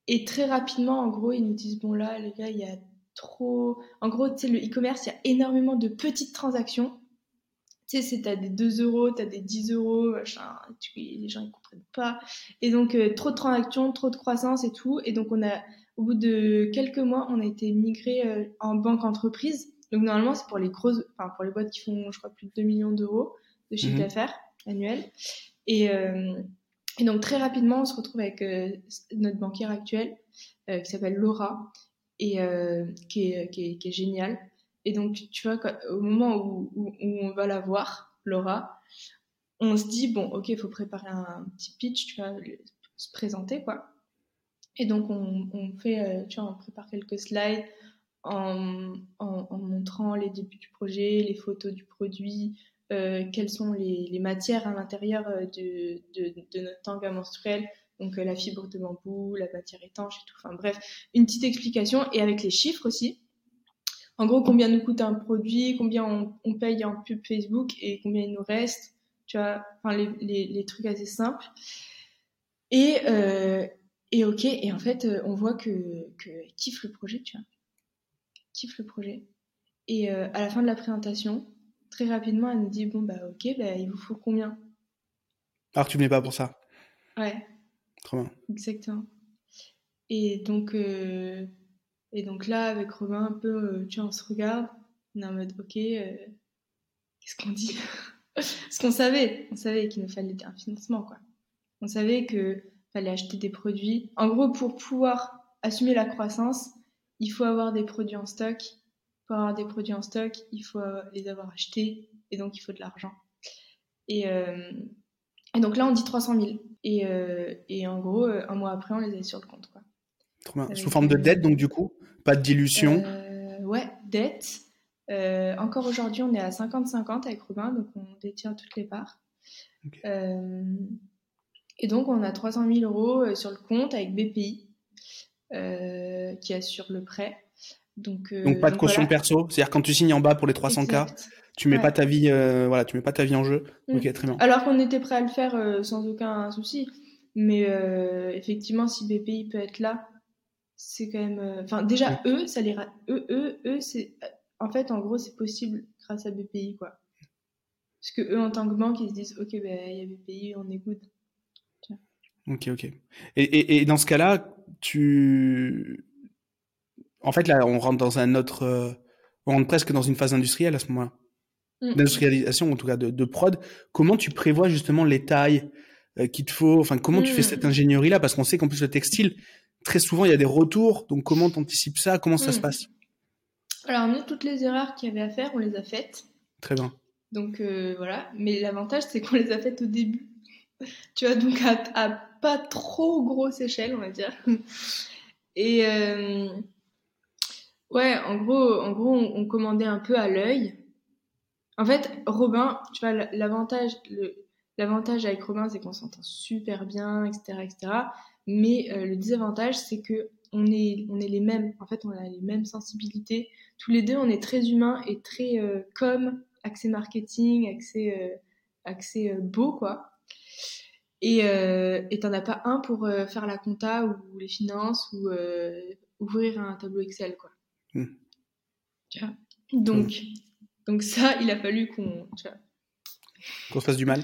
Et très rapidement, en gros, ils nous disent, bon là, les gars, il y a trop... En gros, tu sais, le e-commerce, il y a énormément de petites transactions tu sais, c'est t'as des 2 euros, t'as des 10 euros, machin, les gens ils comprennent pas. Et donc, euh, trop de transactions, trop de croissance et tout. Et donc, on a, au bout de quelques mois, on a été migré euh, en banque entreprise. Donc, normalement, c'est pour les grosses, enfin, pour les boîtes qui font, je crois, plus de 2 millions d'euros de chiffre mhm. d'affaires annuel. Et, euh, et, donc, très rapidement, on se retrouve avec notre banquière actuelle, qui s'appelle Laura, et qui est, qui, est, qui est géniale. Et donc, tu vois, au moment où, on va la voir, Laura, on se dit, bon, ok, il faut préparer un petit pitch, tu vois, se présenter, quoi. Et donc, on, fait, euh, tu vois, on prépare quelques slides en, montrant les débuts du projet, les photos du produit, euh, quelles sont les, matières à l'intérieur euh, de, notre tanga menstruel, donc la fibre de bambou, la matière étanche et tout. Enfin bref, une petite explication et avec les chiffres aussi en gros, combien nous coûte un produit, combien on, paye en pub Facebook et combien il nous reste, tu vois, enfin, les, trucs assez simples. Et, euh, et ok, et en fait, euh, on voit que, que kiffe le projet, tu vois. Kiffe le projet. Et euh, à la fin de la présentation, très rapidement, elle nous dit Bon, bah ok, bah, il vous faut combien? Alors, tu venais pas pour ça Ouais. Trop bien. Exactement. Et donc, et donc là, avec Robin, un peu, euh, tu vois, on se regarde, on est en mode, ok, euh, qu'est-ce qu'on dit Parce qu'on savait, on savait qu'il nous fallait un financement, quoi. On savait qu'il fallait acheter des produits. En gros, pour pouvoir assumer la croissance, il faut avoir des produits en stock. Pour avoir des produits en stock, il faut les avoir achetés, et donc il faut de l'argent. Et, euh, et, donc là, on dit 300 000. Et, et en gros, un mois après, on les a sur le compte, quoi. Sous forme de dette, donc du coup Pas de dilution euh, Ouais, dette. Euh, encore aujourd'hui, on est à 50-50 avec Robin, donc on détient toutes les parts. Euh, et donc, on a 300 000 euros sur le compte avec BPI qui assure le prêt. Donc, donc pas de caution perso, c'est-à-dire quand tu signes en bas pour les 300K, tu mets pas ta vie, voilà, tu mets pas ta vie en jeu. Mm. Ok, très bien. Alors qu'on était prêt à le faire sans aucun souci, mais effectivement, si BPI peut être là, c'est quand même. Enfin, déjà eux, ça les, eux, eux, eux, c'est, en fait, en gros, c'est possible grâce à BPI, quoi. Parce que eux, en tant que banque, ils se disent, ok, ben il y a BPI, on écoute. Ok, ok. Et, et, dans ce cas-là, tu. En fait, là, on rentre dans un autre. Euh, on rentre presque dans une phase industrielle à ce moment-là. Mm. D'industrialisation, en tout cas, de, de, prod. Comment tu prévois justement les tailles euh, qu'il te faut? Enfin, comment tu fais mm. cette ingénierie-là? Parce qu'on sait qu'en plus, le textile, très souvent, il y a des retours. Donc, comment tu anticipes ça? Comment ça se mm. passe? Alors, nous, toutes les erreurs qu'il y avait à faire, on les a faites. Très bien. Donc, euh, voilà. Mais l'avantage, c'est qu'on les a faites au début. tu vois, donc à pas trop grosse échelle, on va dire. Et euh, ouais, en gros, en gros, on, commandait un peu à l'œil. En fait, Robin, tu vois, l'avantage, l'avantage avec Robin, c'est qu'on s'entend super bien, etc., etc. Mais euh, le désavantage, c'est que on est, on est les mêmes. En fait, on a les mêmes sensibilités. Tous les deux, on est très humains et très euh, comme, accès marketing, accès, accès beau, quoi et euh, t'en as pas un pour euh, faire la compta ou les finances ou euh, ouvrir un tableau Excel quoi. Hmm. Tu vois? Donc hmm. donc ça il a fallu qu'on qu'on se fasse du mal.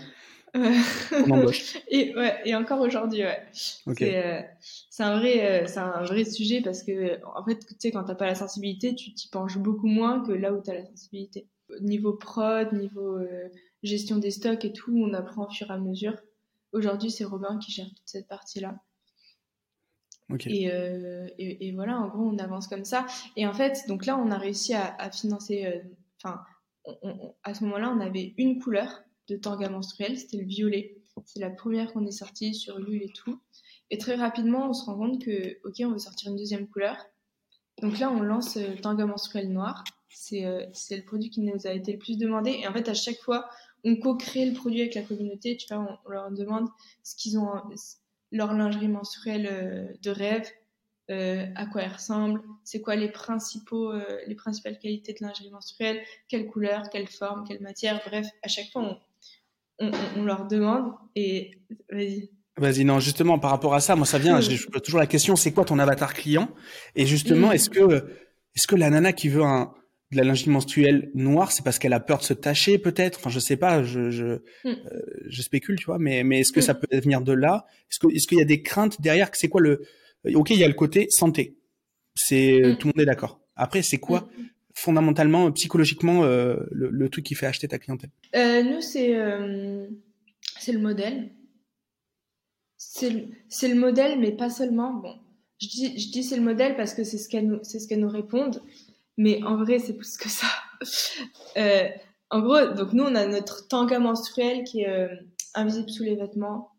On embauche. Et ouais et encore aujourd'hui ouais. Euh, c'est un vrai c'est un vrai sujet parce que en fait tu sais quand t'as pas la sensibilité tu t'y penches beaucoup moins que là où t'as la sensibilité. Niveau prod niveau gestion des stocks et tout on apprend au fur et à mesure. Aujourd'hui, c'est Robin qui gère toute cette partie-là. Euh, et, et, voilà, en gros, on avance comme ça. Et en fait, donc là, on a réussi à, financer. Euh, enfin, à ce moment-là, on avait une couleur de tanga menstruel, c'était le violet. C'est la première qu'on est sortie sur Ulule et tout. Et très rapidement, on se rend compte que, ok, on veut sortir une deuxième couleur. Donc là, on lance le euh, tanga menstruel noir. C'est le produit qui nous a été le plus demandé. Et en fait, à chaque fois, on co-crée le produit avec la communauté, tu vois, on, leur demande ce qu'ils ont, leur lingerie menstruelle euh, de rêve, euh, à quoi elle ressemble, c'est quoi les principaux, euh, les principales qualités de lingerie menstruelle, quelle couleur, quelle forme, quelle matière, bref, à chaque fois on, on, leur demande et vas-y. Vas-y, non, justement, par rapport à ça, moi, ça vient, je pose toujours la question, c'est quoi ton avatar client? Et justement, mm. est-ce que, est-ce que la nana qui veut un, de la lingerie menstruelle noire, c'est parce qu'elle a peur de se tacher peut-être? Enfin, je sais pas, je je, hmm. euh, je spécule, tu vois. Mais mais est-ce que hmm. ça peut venir de là? Est-ce que est-ce qu'il y a des craintes derrière? C'est quoi le Ok, il y a le côté santé. C'est hmm. tout le monde est d'accord. Après, c'est quoi fondamentalement, psychologiquement, euh, le, truc qui fait acheter ta clientèle euh, Nous, c'est c'est le modèle. C'est le, le modèle, mais pas seulement. Bon, je dis je dis c'est le modèle parce que c'est ce qu'elles nous ce qu'elles nous répondent mais en vrai, c'est plus que ça. euh, en gros, donc nous, on a notre tanga menstruel qui est euh, invisible sous les vêtements,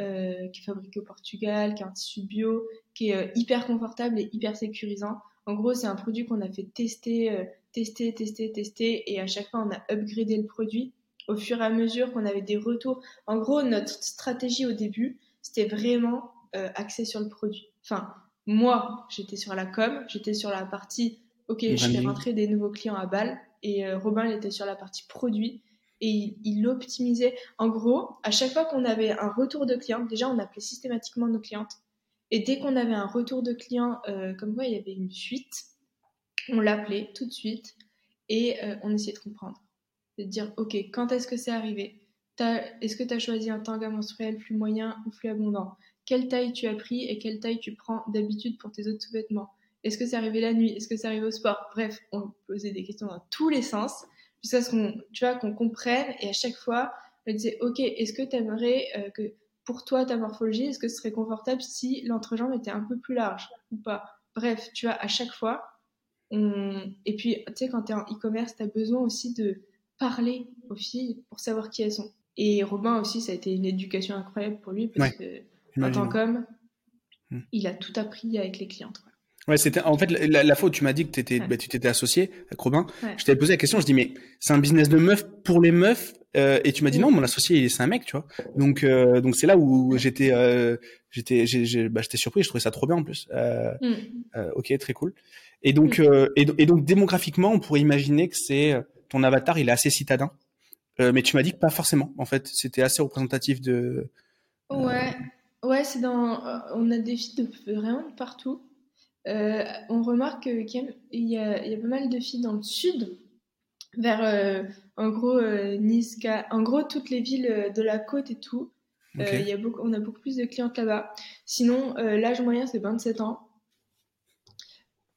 euh, qui est fabriqué au Portugal, qui est un tissu bio, qui est euh, hyper confortable et hyper sécurisant. En gros, c'est un produit qu'on a fait tester, euh, tester, tester, tester, et à chaque fois, on a upgradé le produit au fur et à mesure qu'on avait des retours. En gros, notre stratégie au début, c'était vraiment axé sur le produit. Enfin, moi, j'étais sur la com, j'étais sur la partie ok, je fais rentrer des nouveaux clients à balle. Et euh, Robin, il était sur la partie produit et il, optimisait. En gros, à chaque fois qu'on avait un retour de client, déjà, on appelait systématiquement nos clientes. Et dès qu'on avait un retour de client, euh, comme quoi il y avait une fuite, on l'appelait tout de suite et euh, on essayait de comprendre. De dire, ok, quand est-ce que c'est arrivé? Est-ce que tu as choisi un tanga menstruel plus moyen ou plus abondant? Quelle taille tu as pris et quelle taille tu prends d'habitude pour tes autres sous-vêtements? Est-ce que c'est arrivé la nuit? Est-ce que c'est arrivé au sport? Bref, on posait des questions dans tous les sens jusqu'à ce qu'on, qu'on comprenne. Et à chaque fois, on disait, ok, est-ce que tu aimerais euh, que pour toi ta morphologie, est-ce que ce serait confortable si l'entrejambe était un peu plus large ou pas? Bref, tu vois, à chaque fois, on... et puis tu sais, quand tu es en e-commerce, tu as besoin aussi de parler aux filles pour savoir qui elles sont. Et Robin aussi, ça a été une éducation incroyable pour lui parce que en tant qu'homme, hmm. il a tout appris avec les clientes. Ouais, c'était en fait la, la fois où tu m'as dit que étais, bah, tu t'étais associé avec Robin. Je t'avais posé la question, je dis mais c'est un business de meuf pour les meufs? Euh, et tu m'as dit non, mon associé c'est un mec, tu vois. Donc euh, donc c'est là où j'étais euh, j'étais bah, j'étais surpris, je trouvais ça trop bien en plus. Mm. ok, très cool. Et donc, euh, et, donc démographiquement, on pourrait imaginer que c'est ton avatar, il est assez citadin. mais tu m'as dit que pas forcément. En fait, c'était assez représentatif de. Ouais, ouais, c'est dans. On a des filles de vraiment partout. on remarque qu'il y a pas mal de filles dans le sud, vers en gros Nice, en gros toutes les villes de la côte et tout. Euh, y a beaucoup, on a beaucoup plus de clientes là-bas. Sinon, euh, l'âge moyen, c'est 27 ans.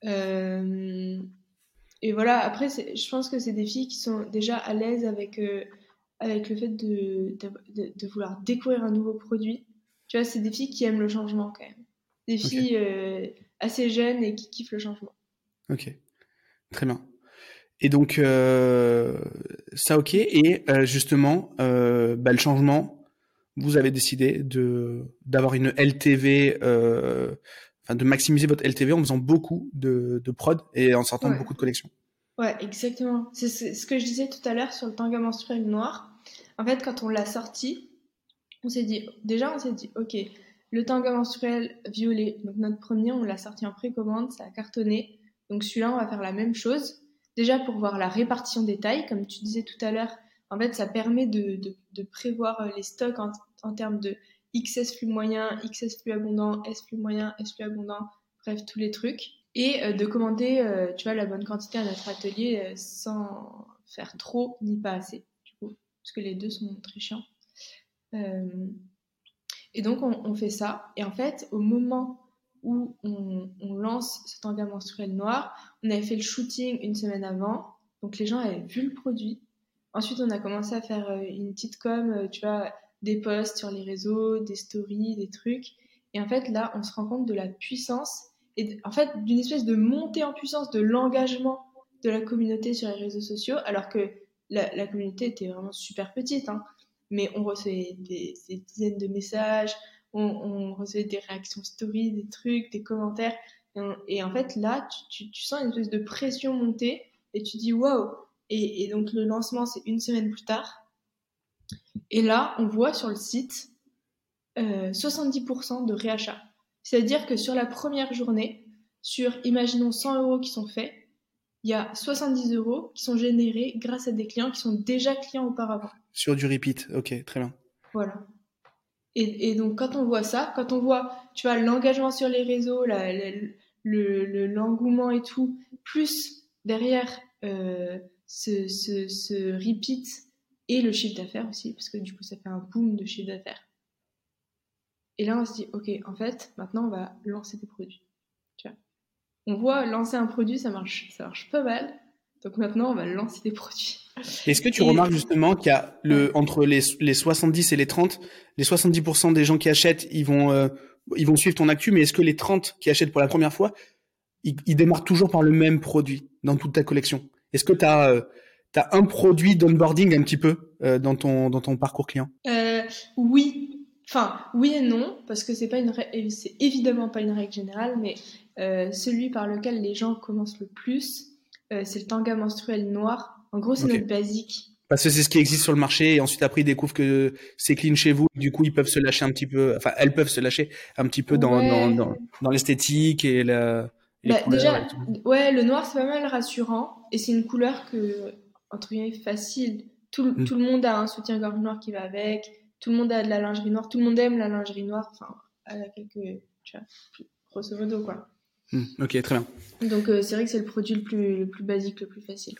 Euh, et voilà, après, je pense que c'est des filles qui sont déjà à l'aise avec, avec le fait de, de, de, vouloir découvrir un nouveau produit. Tu vois, c'est des filles qui aiment le changement quand même. Des filles assez jeunes et qui kiffent le changement. Ok, très bien. Et donc, ça, ok. Et justement, bah, le changement, vous avez décidé de d'avoir une LTV, euh, enfin de maximiser votre LTV en faisant beaucoup de, de prod et en sortant beaucoup de collections. Ouais, exactement. C'est ce que je disais tout à l'heure sur le tanga menstruel noir. En fait, quand on l'a sorti, on s'est dit, déjà, on s'est dit, ok, le tanga menstruel violet, donc notre premier, on l'a sorti en précommande, ça a cartonné. Donc celui-là, on va faire la même chose. Déjà pour voir la répartition des tailles, comme tu disais tout à l'heure, en fait, ça permet de, prévoir les stocks en, termes de XS plus moyen, XS plus abondant, S plus moyen, S plus abondant, bref, tous les trucs. Et euh, de commander, euh, tu vois, la bonne quantité à notre atelier euh, sans faire trop ni pas assez, du coup, parce que les deux sont très chiants. et donc, on, fait ça. Et en fait, au moment où on, on lance ce tanga menstruel noir, on avait fait le shooting une semaine avant, donc les gens avaient vu le produit. Ensuite, on a commencé à faire une petite com, tu vois, des posts sur les réseaux, des stories, des trucs. Et en fait, là, on se rend compte de la puissance et en fait d'une espèce de montée en puissance de l'engagement de la communauté sur les réseaux sociaux, alors que la, communauté était vraiment super petite. Hein. Mais on recevait des, dizaines de messages, on, recevait des réactions stories, des trucs, des commentaires. Et, en fait, là, tu, sens une espèce de pression monter et tu dis waouh. et donc, le lancement, c'est une semaine plus tard. Et là, on voit sur le site 70% euh, de réachat. C'est-à-dire que sur la première journée, sur, imaginons, 100 euros qui sont faits, il y a 70 euros qui sont générés grâce à des clients qui sont déjà clients auparavant. Sur du repeat, ok, très bien. Voilà. Et, donc, quand on voit ça, quand on voit, tu vois, l'engagement sur les réseaux, l'engouement et tout, plus derrière euh, ce, ce repeat et le chiffre d'affaires aussi, parce que du coup, ça fait un boom de chiffre d'affaires. Et là, on se dit, ok, en fait, maintenant, on va lancer des produits. Tu on voit lancer un produit, ça marche, ça marche pas mal. Donc maintenant, on va lancer des produits. Est-ce que tu remarques justement qu'il y a le, entre les, les 70 et les 30, les 70% des gens qui achètent, ils vont, euh, ils vont suivre ton actu, mais est-ce que les 30 qui achètent pour la première fois, ils, démarrent toujours par le même produit dans toute ta collection? Est-ce que tu as, euh, as un produit d'onboarding un petit peu euh, dans, ton, dans ton parcours client? Oui. Enfin, oui et non, parce que c'est pas une c'est évidemment pas une règle générale, mais euh, celui par lequel les gens commencent le plus, c'est le tanga menstruel noir. En gros, c'est notre basique. Parce que c'est ce qui existe sur le marché, et ensuite après ils découvrent que c'est clean chez vous, du coup ils peuvent se lâcher un petit peu, enfin elles peuvent se lâcher un petit peu dans, dans, dans, l'esthétique et la. Bah, déjà, ouais, le noir c'est pas mal rassurant, et c'est une couleur que entre guillemets facile. Tout, mm. tout le monde a un soutien-gorge noir qui va avec, tout le monde a de la lingerie noire, tout le monde aime la lingerie noire, enfin, à quelques, tu vois, grosso modo, quoi. Mm. ok, très bien. Donc, euh, c'est vrai que c'est le produit le plus, le plus basique, le plus facile.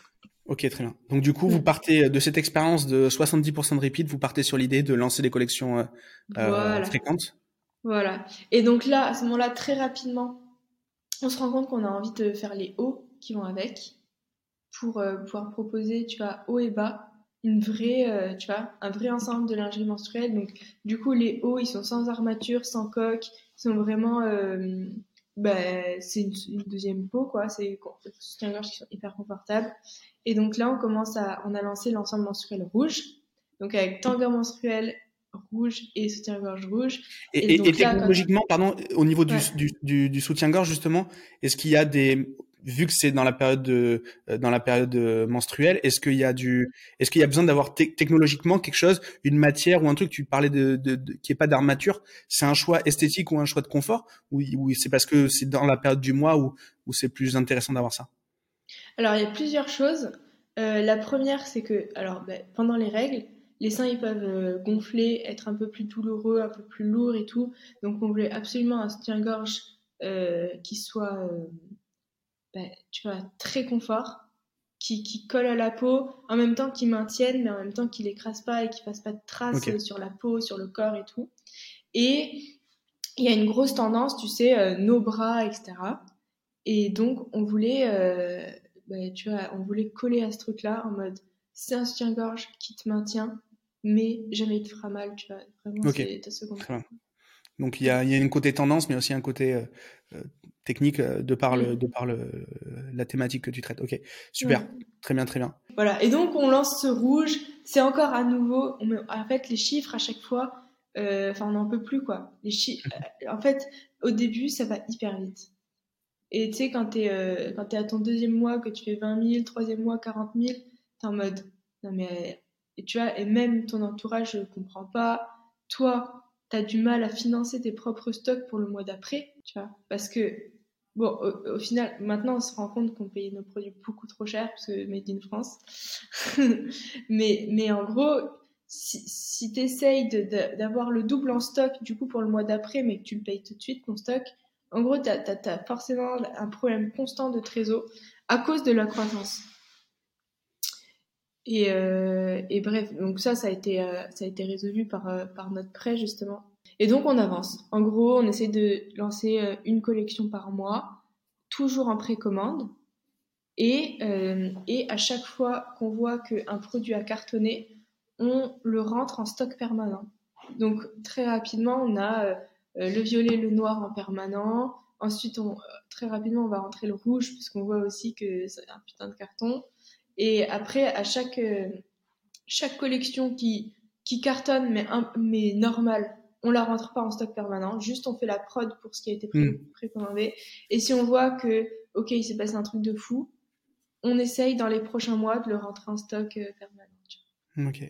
Ok, très bien. Donc, du coup, vous mm. partez de cette expérience de 70% de repeat, vous partez sur l'idée de lancer des collections euh, euh, fréquentes. Voilà. Et donc là, à ce moment-là, très rapidement, on se rend compte qu'on a envie de faire les hauts qui vont avec pour euh, pouvoir proposer, tu vois, haut et bas, une vraie, euh, tu vois, un vrai ensemble de lingerie menstruelle. Donc, du coup, les hauts, ils sont sans armature, sans coque, ils sont vraiment, euh, bah, c'est une, deuxième peau, quoi. C'est des soutiens-gorge qui sont hyper confortables. Et donc là, on commence à, on a lancé l'ensemble menstruel rouge. Donc, avec tanga menstruel rouge et soutien-gorge rouge. Et, et, technologiquement, pardon, au niveau du, du, du, du soutien-gorge, justement, est-ce qu'il y a des, vu que c'est dans la période de, euh, dans la période euh, menstruelle, est-ce qu'il y a du, est-ce qu'il y a besoin d'avoir technologiquement quelque chose, une matière ou un truc, tu parlais de, qui est pas d'armature, c'est un choix esthétique ou un choix de confort, ou, c'est parce que c'est dans la période du mois où, c'est plus intéressant d'avoir ça? Alors, il y a plusieurs choses. Euh, la première, c'est que, alors, ben, pendant les règles, les seins ils peuvent gonfler, être un peu plus douloureux, un peu plus lourds et tout. Donc, on voulait absolument un soutien-gorge qui soit, ben, tu vois, très confort, qui, qui, colle à la peau, en même temps qui maintienne, mais en même temps qui l'écrase pas et qui fasse pas de traces sur la peau, sur le corps et tout. Et il y a une grosse tendance, tu sais, nos bras, etc. Et donc, on voulait bah, tu vois, on voulait coller à ce truc-là en mode c'est un soutien-gorge qui te maintient, mais jamais il te fera mal, tu vois. Vraiment, c'est ta seconde. Donc il y a, y a, une côté tendance, mais aussi un côté euh, euh, technique euh, de par, le, mm. de par le, la thématique que tu traites. Ok, super, très bien, très bien. Voilà, et donc on lance ce rouge, c'est encore à nouveau, en fait les chiffres à chaque fois, enfin on n'en peut plus quoi. Les chiffres, en fait au début ça va hyper vite. Et tu sais, quand tu es, euh, es, à ton deuxième mois, que tu fais 20 000, troisième mois, 40 000, tu en mode, non mais, et tu vois, et même ton entourage ne comprend pas. Toi, tu as du mal à financer tes propres stocks pour le mois d'après, tu vois. Parce que, bon, au, final, maintenant, on se rend compte qu'on payait nos produits beaucoup trop cher, parce que made in France. mais, mais en gros, si, si tu essayes d'avoir le double en stock, du coup, pour le mois d'après, mais que tu le payes tout de suite, ton stock, en gros, tu as, forcément un problème constant de trésor à cause de la croissance. Et, euh, bref, donc ça, ça a été, euh, ça a été résolu par, euh, par notre prêt, justement. Et donc, on avance. En gros, on essaie de lancer une collection par mois, toujours en précommande. Et, et à chaque fois qu'on voit qu'un produit a cartonné, on le rentre en stock permanent. Donc, très rapidement, on a le violet, le noir en permanent. Ensuite, on, très rapidement, on va rentrer le rouge puisqu'on voit aussi que c'est un putain de carton. Et après, à chaque, euh, chaque collection qui, qui cartonne mais, mais normal, on la rentre pas en stock permanent. Juste, on fait la prod pour ce qui a été hmm. précommandé. Et si on voit que, ok, il s'est passé un truc de fou, on essaye dans les prochains mois de le rentrer en stock euh, permanent.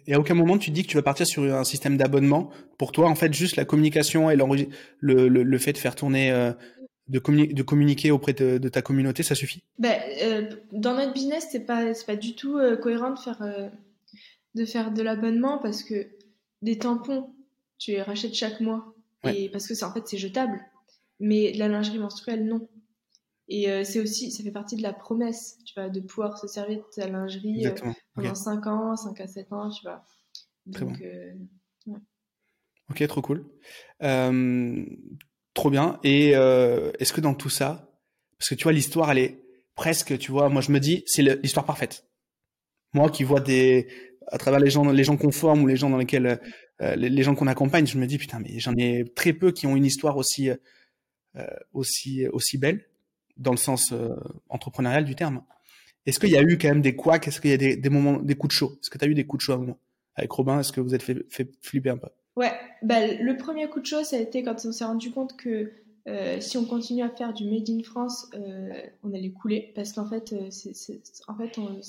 Et à aucun moment tu dis que tu vas partir sur un système d'abonnement. Pour toi, en fait, juste la communication et le, le, fait de faire tourner, euh, de, de, communiquer auprès de, ta communauté, ça suffit? Euh, Dans notre business, c'est pas, pas du tout euh, cohérent de faire, de faire de l'abonnement parce que des tampons, tu les rachètes chaque mois. Et parce que en fait, c'est jetable. Mais la lingerie menstruelle, non. Et euh, c'est aussi, ça fait partie de la promesse, tu vois, de pouvoir se servir de ta lingerie euh, pendant 5 ans, 5 à 7 ans, tu vois. Très bon. Euh, ok, trop cool. Trop bien. Et est-ce que dans tout ça, parce que tu vois, l'histoire, elle est presque, tu vois, moi je me dis, c'est l'histoire parfaite. Moi qui vois des, à travers les gens, les gens conformes ou les gens dans lesquels, les, les, gens qu'on accompagne, je me dis, putain, mais j'en ai très peu qui ont une histoire aussi, aussi, aussi belle dans le sens euh, entrepreneurial du terme. Est-ce qu'il y a eu quand même des couacs? Est-ce qu'il y a des, des, moments, des coups de chaud? Est-ce que tu as eu des coups de chaud à un moment? Avec Robin, est-ce que vous êtes fait, fait flipper un peu? Ouais, bah, le premier coup de chaud, ça a été quand on s'est rendu compte que euh, si on continue à faire du Made in France, euh, on allait couler. Parce qu'en fait, c'est, en fait on,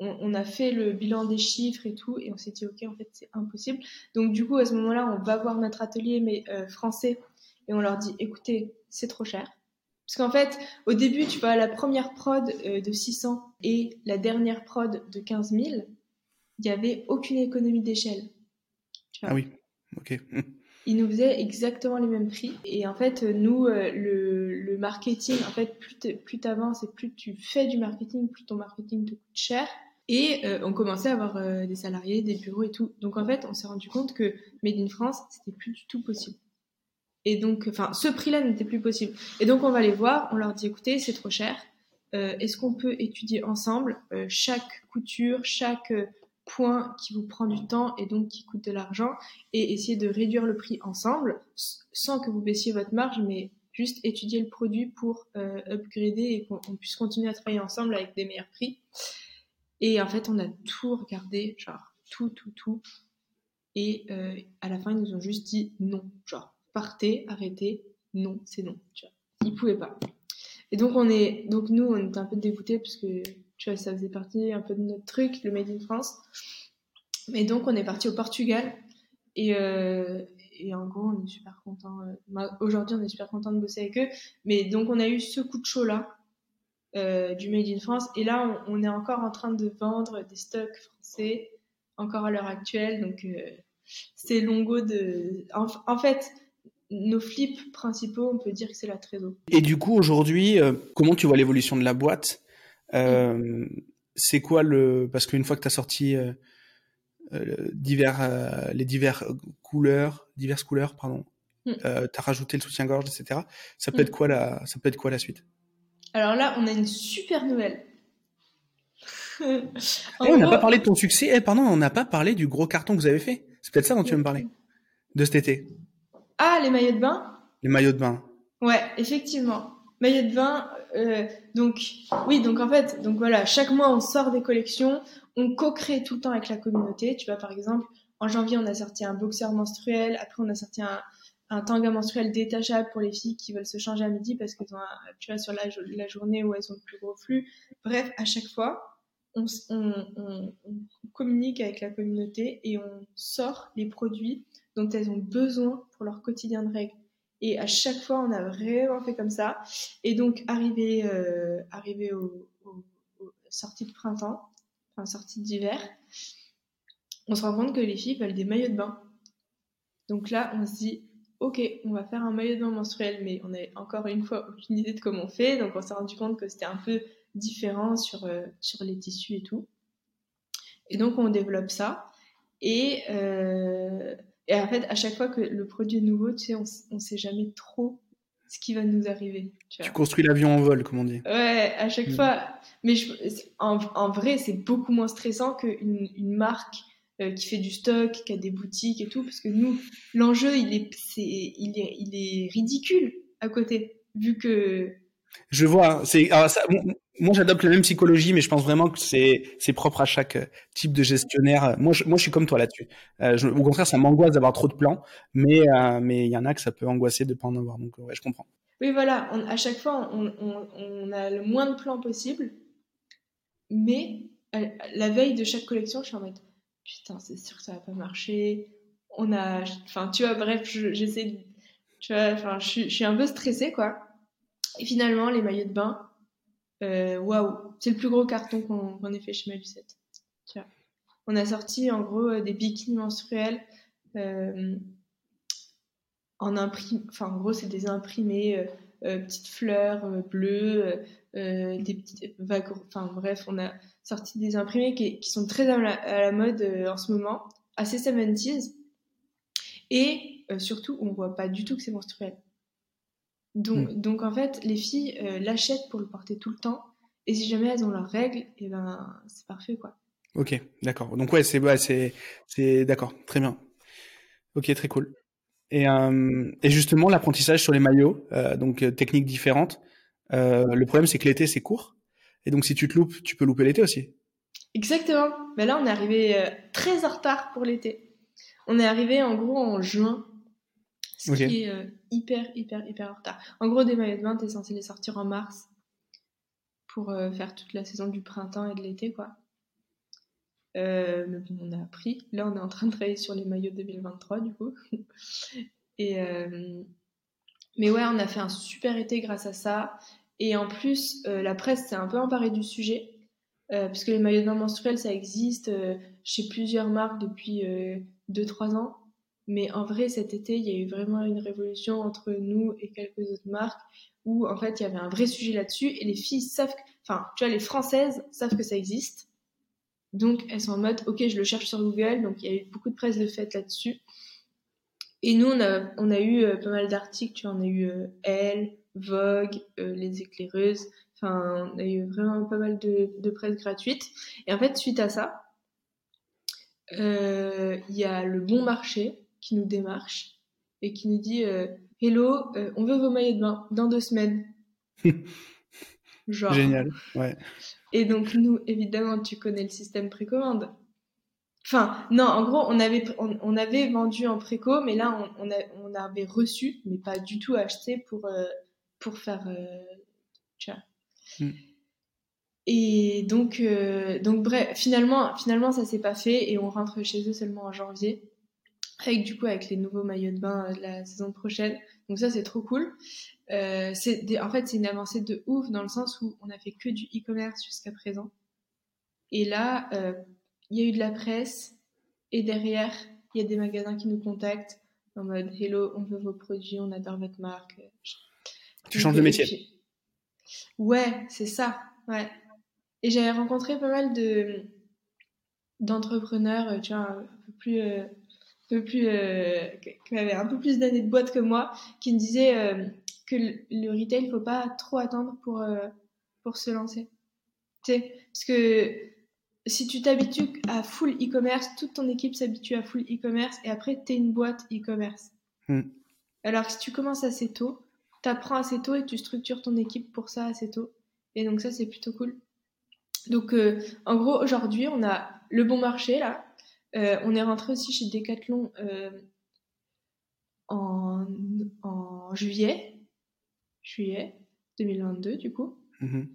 on, a fait le bilan des chiffres et tout, et on s'est dit, OK, en fait, c'est impossible. Donc, du coup, à ce moment-là, on va voir notre atelier mais français et on leur dit, écoutez, c'est trop cher parce qu'en fait, au début, tu vois, la première prod euh, de 600 et la dernière prod de 15 000, il n'y avait aucune économie d'échelle. Ah oui, ok. Ils nous faisaient exactement les mêmes prix. Et en fait, nous, euh, le, marketing, en fait, plus tu avances et plus tu fais du marketing, plus ton marketing te coûte cher. Et euh, on commençait à avoir des salariés, des bureaux et tout. Donc en fait, on s'est rendu compte que Made in France, c'était plus du tout possible. Et donc, enfin, ce prix-là n'était plus possible. Et donc, on va les voir, on leur dit, écoutez, c'est trop cher. Euh, est-ce qu'on peut étudier ensemble euh, chaque couture, chaque euh, point qui vous prend du temps et donc qui coûte de l'argent et essayer de réduire le prix ensemble sans que vous baissiez votre marge, mais juste étudier le produit pour upgrader et qu'on puisse continuer à travailler ensemble avec des meilleurs prix. Et en fait, on a tout regardé, genre tout, tout, tout. Et à la fin, ils nous ont juste dit non, genre partez, arrêtez, non, c'est non. Tu vois. Ils pouvaient pas. Et donc on est, donc nous, on était un peu dégoûtés parce que tu vois, ça faisait partie un peu de notre truc, le Made in France. Mais donc on est parti au Portugal et, euh, et en gros, on est super content. Euh, aujourd'hui, on est super content de bosser avec eux. Mais donc on a eu ce coup de chaud là. Euh, du Made in France et là on, est encore en train de vendre des stocks français encore à l'heure actuelle donc c'est longo de en, en fait nos flips principaux, on peut dire que c'est la trésor. Et du coup, aujourd'hui, comment tu vois l'évolution de la boîte? Euh, C'est quoi le... Parce qu'une fois que tu as sorti euh, euh divers, les divers couleurs, diverses couleurs, pardon, mm. tu as rajouté le soutien-gorge, etc. Ça peut, mm. être quoi la... ça peut être quoi la suite? Alors là, on a une super nouvelle. Eh, on n'a pas parlé de ton succès. Eh, pardon, on n'a pas parlé du gros carton que vous avez fait. C'est peut-être ça dont tu veux me parler de cet été. Ah, les maillots de bain? Les maillots de bain. Ouais, effectivement. Maillots de bain, euh, donc oui, donc en fait, chaque mois on sort des collections, on co-crée tout le temps avec la communauté. Tu vois, par exemple, en janvier on a sorti un boxeur menstruel, après on a sorti un, un tanga menstruel détachable pour les filles qui veulent se changer à midi parce qu'elles ont, tu vois, sur la, journée où elles ont le plus gros flux. Bref, à chaque fois, on communique avec la communauté et on sort les produits dont elles ont besoin pour leur quotidien de règles. Et à chaque fois, on a vraiment fait comme ça. Et donc, arrivé, euh, arrivé aux au, au sorties de printemps, enfin sorties d'hiver, on se rend compte que les filles veulent des maillots de bain. Donc là, on se dit, ok, on va faire un maillot de bain menstruel, mais on n'a encore une fois aucune idée de comment on fait. Donc on s'est rendu compte que c'était un peu différent sur, euh, sur les tissus et tout. Et donc on développe ça. Et euh, et en fait, à chaque fois que le produit est nouveau, tu sais, on, on sait jamais trop ce qui va nous arriver. Tu, tu construis l'avion en vol, comme on dit. Ouais, à chaque mmh. fois. Mais je, en, en, vrai, c'est beaucoup moins stressant qu'une une marque euh, qui fait du stock, qui a des boutiques et tout, parce que nous, l'enjeu, il est, c'est, il est, il est ridicule à côté, vu que. Je vois. Alors ça, moi, j'adopte la même psychologie, mais je pense vraiment que c'est propre à chaque euh, type de gestionnaire. Moi, je, suis comme toi là-dessus. Euh, au contraire, ça m'angoisse d'avoir trop de plans, mais euh, mais il y en a que ça peut angoisser de pas en avoir. Donc, ouais, je comprends. Oui, voilà. À chaque fois, on, a le moins de plans possible, mais la veille de chaque collection, je suis en mode putain, c'est sûr que ça va pas marcher. On a, enfin, tu vois, bref, j'essaie, tu vois, enfin, je, je suis un peu stressée, quoi. Et finalement, les maillots de bain euh, waouh, c'est le plus gros carton qu'on qu ait fait chez Malucette. On a sorti en gros euh, des bikinis menstruels euh, en imprim... enfin en gros c'est des imprimés, petites fleurs bleues, des petites vagues, enfin bref, on a sorti des imprimés qui, sont très à la, à la mode en ce moment, assez 70s, et surtout on voit pas du tout que c'est menstruel. Donc, mm. donc en fait, les filles euh, l'achètent pour le porter tout le temps. Et si jamais elles ont leurs règles, et eh ben c'est parfait quoi. Ok, d'accord. Donc ouais, c'est ouais, c'est c'est d'accord, très bien. Ok, très cool. Et, euh, et justement l'apprentissage sur les maillots, euh, donc techniques différentes. Le problème c'est que l'été c'est court, et donc si tu te loupes, tu peux louper l'été aussi. Exactement. Mais là on est arrivé très en retard pour l'été. On est arrivé en gros en juin ce okay. qui est euh, hyper, hyper, hyper en retard. En gros, des maillots de bain, t'es censé les sortir en mars pour euh, faire toute la saison du printemps et de l'été, quoi. Euh, mais bon, on a appris. Là, on est en train de travailler sur les maillots 2023, du coup. et, euh, mais ouais, on a fait un super été grâce à ça. Et en plus, euh, la presse s'est un peu emparée du sujet. parce que les maillots de bain menstruels, ça existe chez plusieurs marques depuis 2-3 ans. Mais en vrai, cet été, il y a eu vraiment une révolution entre nous et quelques autres marques où, en fait, il y avait un vrai sujet là-dessus et les filles savent, que, enfin, tu vois, les françaises savent que ça existe. Donc, elles sont en mode, ok, je le cherche sur Google. Donc, il y a eu beaucoup de presse de fait là-dessus. Et nous, on a, eu euh, pas mal d'articles, tu vois, on a eu euh, Elle, Vogue, euh, Les Éclaireuses. Enfin, on a eu vraiment pas mal de, de presse gratuite. Et en fait, suite à ça, il y a le bon marché qui nous démarche et qui nous dit euh, Hello, euh, on veut vos maillots de bain dans deux semaines. Genre. Génial, ouais. Et donc, nous, évidemment, tu connais le système précommande. Enfin, non, en gros, on avait, on, on avait vendu en préco, mais là, on, on, a, on avait reçu, mais pas du tout acheté pour, euh, pour faire, Tu vois. Mm. Et donc, donc bref, finalement, finalement, ça s'est pas fait et on rentre chez eux seulement en janvier, avec du coup avec les nouveaux maillots de bain de la saison prochaine. Donc ça, c'est trop cool. Euh, c'est en fait, c'est une avancée de ouf dans le sens où on a fait que du e-commerce jusqu'à présent. Et là, euh, il y a eu de la presse et derrière, il y a des magasins qui nous contactent en mode Hello, on veut vos produits, on adore votre marque. Tu changes de métier. Ouais, c'est ça. Ouais. Et j'avais rencontré pas mal de d'entrepreneurs, tu vois, un peu plus, euh, peu plus, euh, qui avaient un peu plus d'années de boîte que moi, qui me disaient euh, que le, retail, il faut pas trop attendre pour pour se lancer. Tu sais, parce que si tu t'habitues à full e-commerce, toute ton équipe s'habitue à full e-commerce et après tu es une boîte e-commerce. Hmm. Alors que si tu commences assez tôt, tu apprends assez tôt et tu structures ton équipe pour ça assez tôt. Et donc ça c'est plutôt cool. Donc, euh, en gros, aujourd'hui, on a le bon marché, là. Euh, on est rentré aussi chez Decathlon euh, en, juillet, juillet 2022, du coup. Mm-hmm.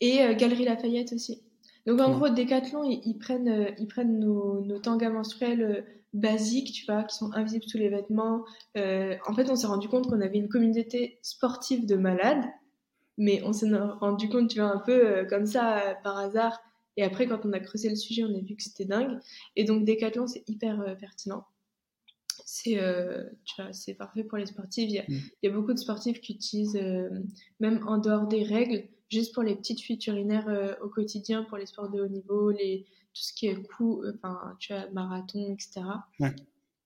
Et Galerie Lafayette aussi. Donc, en gros, Decathlon, ils, prennent, ils prennent nos, nos tangas menstruels basiques, tu vois, qui sont invisibles sous les vêtements. en fait, on s'est rendu compte qu'on avait une communauté sportive de malades mais on s'est rendu compte, tu vois, un peu euh, comme ça, euh, par hasard. Et après, quand on a creusé le sujet, on a vu que c'était dingue. Et donc, Decathlon, c'est hyper euh, pertinent. C'est vois, c'est parfait pour les sportifs. Il y, a, mm. il y a beaucoup de sportifs qui utilisent, même en dehors des règles, juste pour les petites fuites urinaires au quotidien, pour les sports de haut niveau, les, tout ce qui est coup, enfin, tu vois, marathon, etc.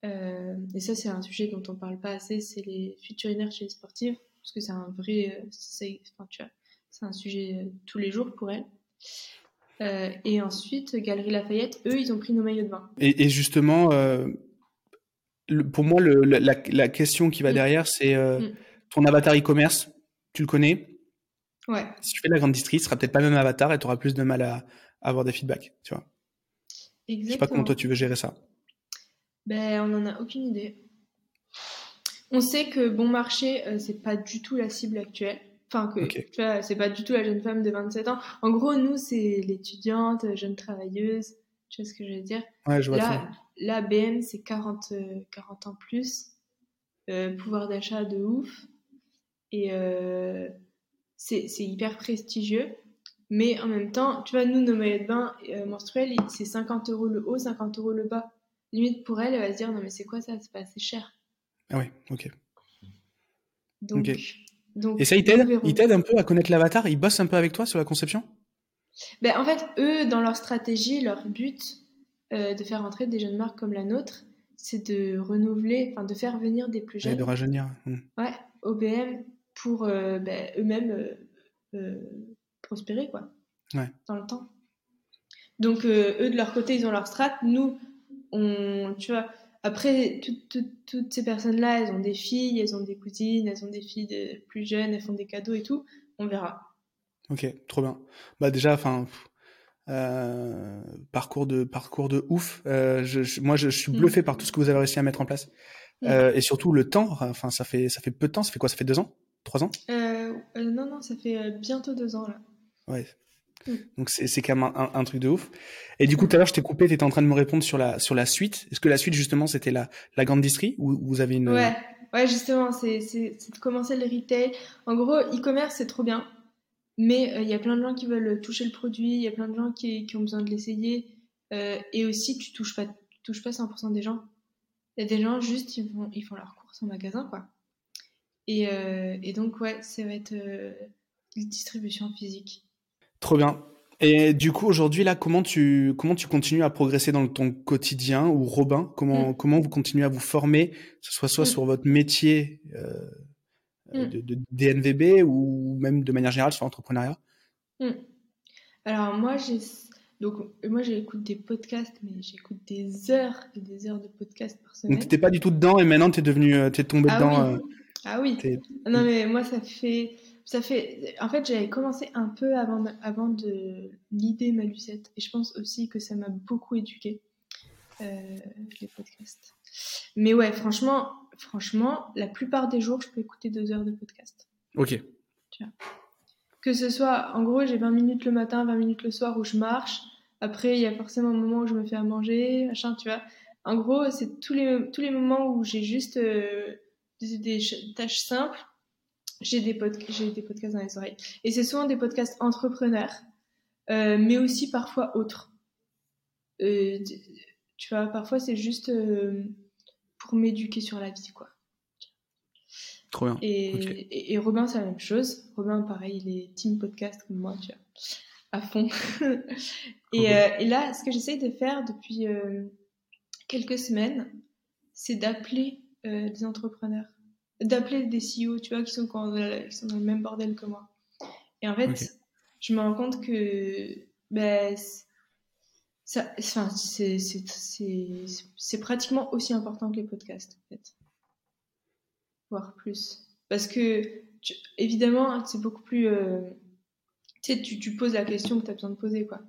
et ça, c'est un sujet dont on parle pas assez, c'est les fuites urinaires chez les sportifs parce que c'est un vrai, euh, c'est un sujet euh, tous les jours pour elle. Euh, et ensuite, Galerie Lafayette, eux, ils ont pris nos maillots de bain. Et, justement, pour moi, la, question qui va mm. derrière, c'est mm. ton avatar e-commerce, tu le connais? Ouais. Si tu fais la grande distrie, ce sera peut-être pas le même avatar et tu auras plus de mal à, avoir des feedbacks, tu vois. Exactement. Je sais pas comment toi tu veux gérer ça. Ben, on n'en a aucune idée. On sait que bon marché, euh, c'est pas du tout la cible actuelle. Enfin, que tu vois, c'est pas du tout la jeune femme de 27 ans. En gros, nous, c'est l'étudiante, jeune travailleuse. Tu vois ce que je veux dire Ouais, je vois là, là, BM, c'est 40, 40 euh, ans plus. Euh, pouvoir d'achat de ouf. Et c'est hyper prestigieux. Mais en même temps, tu vois, nous, nos maillots de bain menstruels, c'est 50 euros le haut, 50 euros le bas. Limite, pour elle, elle va se dire, non, mais c'est quoi ça? C'est pas assez cher. Ah ouais, ok. Donc, Et ça, il t'aide un peu à connaître l'avatar? Il bosse un peu avec toi sur la conception? Ben, En fait, eux, dans leur stratégie, leur but euh, de faire entrer des jeunes marques comme la nôtre, c'est de renouveler, enfin de faire venir des plus jeunes. Et de rajeunir. Hmm. Ouais, OBM pour euh, ben, eux-mêmes euh, prospérer, quoi. Ouais. Dans le temps. Donc, eux, de leur côté, ils ont leur strat. Nous, on, tu vois, après, toutes ces personnes-là, elles ont des filles, elles ont des cousines, elles ont des filles de, plus jeunes, elles font des cadeaux et tout. On verra. Ok, trop bien. Bah déjà, enfin, euh, parcours de parcours de ouf. Euh, moi, je, suis mm. bluffé par tout ce que vous avez réussi à mettre en place. Mm. Euh, et surtout le temps. Enfin, ça fait ça fait peu de temps. Ça fait quoi? Ça fait deux ans, trois ans? Non, non, ça fait bientôt deux ans là. Ouais. Donc c'est quand même un, truc de ouf. Et du coup, tout à l'heure, je t'ai coupé, tu étais en train de me répondre sur la, sur la suite. Est-ce que la suite, justement, c'était la, la grande distrie ou vous avez une... Ouais, ouais justement, c'est de commencer le retail. En gros, e-commerce, c'est trop bien. Mais euh, il y a plein de gens qui veulent toucher le produit, il y a plein de gens qui, qui ont besoin de l'essayer. Euh, et aussi, tu touches pas, tu touches pas 100% des gens. Il y a des gens, juste, ils, vont, ils font leurs courses en magasin, quoi. Et, euh, et donc, ouais, ça va être distribution physique. Trop bien. Et du coup, aujourd'hui, là, comment tu, comment tu continues à progresser dans ton quotidien ou Robin, comment, mm. comment vous continuez à vous former, que ce soit soit mm. sur votre métier euh, mm. de, DNVB ou même de manière générale sur l'entrepreneuriat? Alors, moi, j'ai, donc, moi, j'écoute des podcasts, mais j'écoute des heures et des heures de podcasts par semaine. Donc, tu n'étais pas du tout dedans et maintenant, tu es devenu, euh, es tombé ah dedans. Oui. Euh, ah oui. Non, mais moi, ça fait ça fait. En fait, j'avais commencé un peu avant, avant de l'idée ma Lucette. Et je pense aussi que ça m'a beaucoup éduqué, euh, les podcasts. Mais ouais, franchement, franchement, la plupart des jours, je peux écouter deux heures de podcast. Ok. Tu vois. Que ce soit, en gros, j'ai 20 minutes le matin, 20 minutes le soir où je marche. Après, il y a forcément un moment où je me fais à manger, machin, tu vois. En gros, c'est tous les, tous les moments où j'ai juste euh, des, tâches simples. J'ai des, podcasts dans les oreilles. Et c'est souvent des podcasts entrepreneurs, euh, mais aussi parfois autres. Euh, tu vois, parfois c'est juste pour m'éduquer sur la vie, quoi. Trop bien. Et, et, Robin, c'est la même chose. Robin, pareil, il est team podcast comme moi, tu vois, à fond. et, euh, et, là, ce que j'essaye de faire depuis euh, quelques semaines, c'est d'appeler euh, des entrepreneurs, d'appeler des CEO, tu vois, qui sont, quand, qui sont dans le même bordel que moi. Et en fait, je me rends compte que ben, ça, enfin, c'est pratiquement aussi important que les podcasts, en fait. Voire plus. Parce que, évidemment, c'est beaucoup plus. Euh, tu sais, tu, poses la question que tu as besoin de poser, quoi.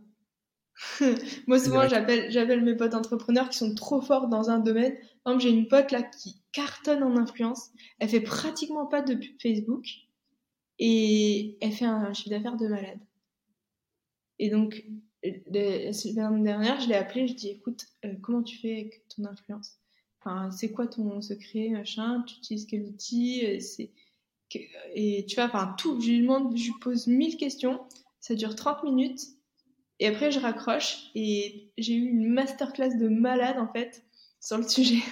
Moi, souvent, j'appelle mes potes entrepreneurs qui sont trop forts dans un domaine. Par exemple, j'ai une pote là qui cartonne en influence. Elle fait pratiquement pas de pub Facebook. Et elle fait un chiffre d'affaires de malade. Et donc, la semaine dernière, je l'ai appelée, je dis écoute, euh, comment tu fais avec ton influence? Enfin, c'est quoi ton secret, machin? Tu utilises quel outil? Euh, et tu vois, enfin tout, je lui demande, je lui pose mille questions, ça dure 30 minutes, et après je raccroche et j'ai eu une masterclass de malade en fait sur le sujet.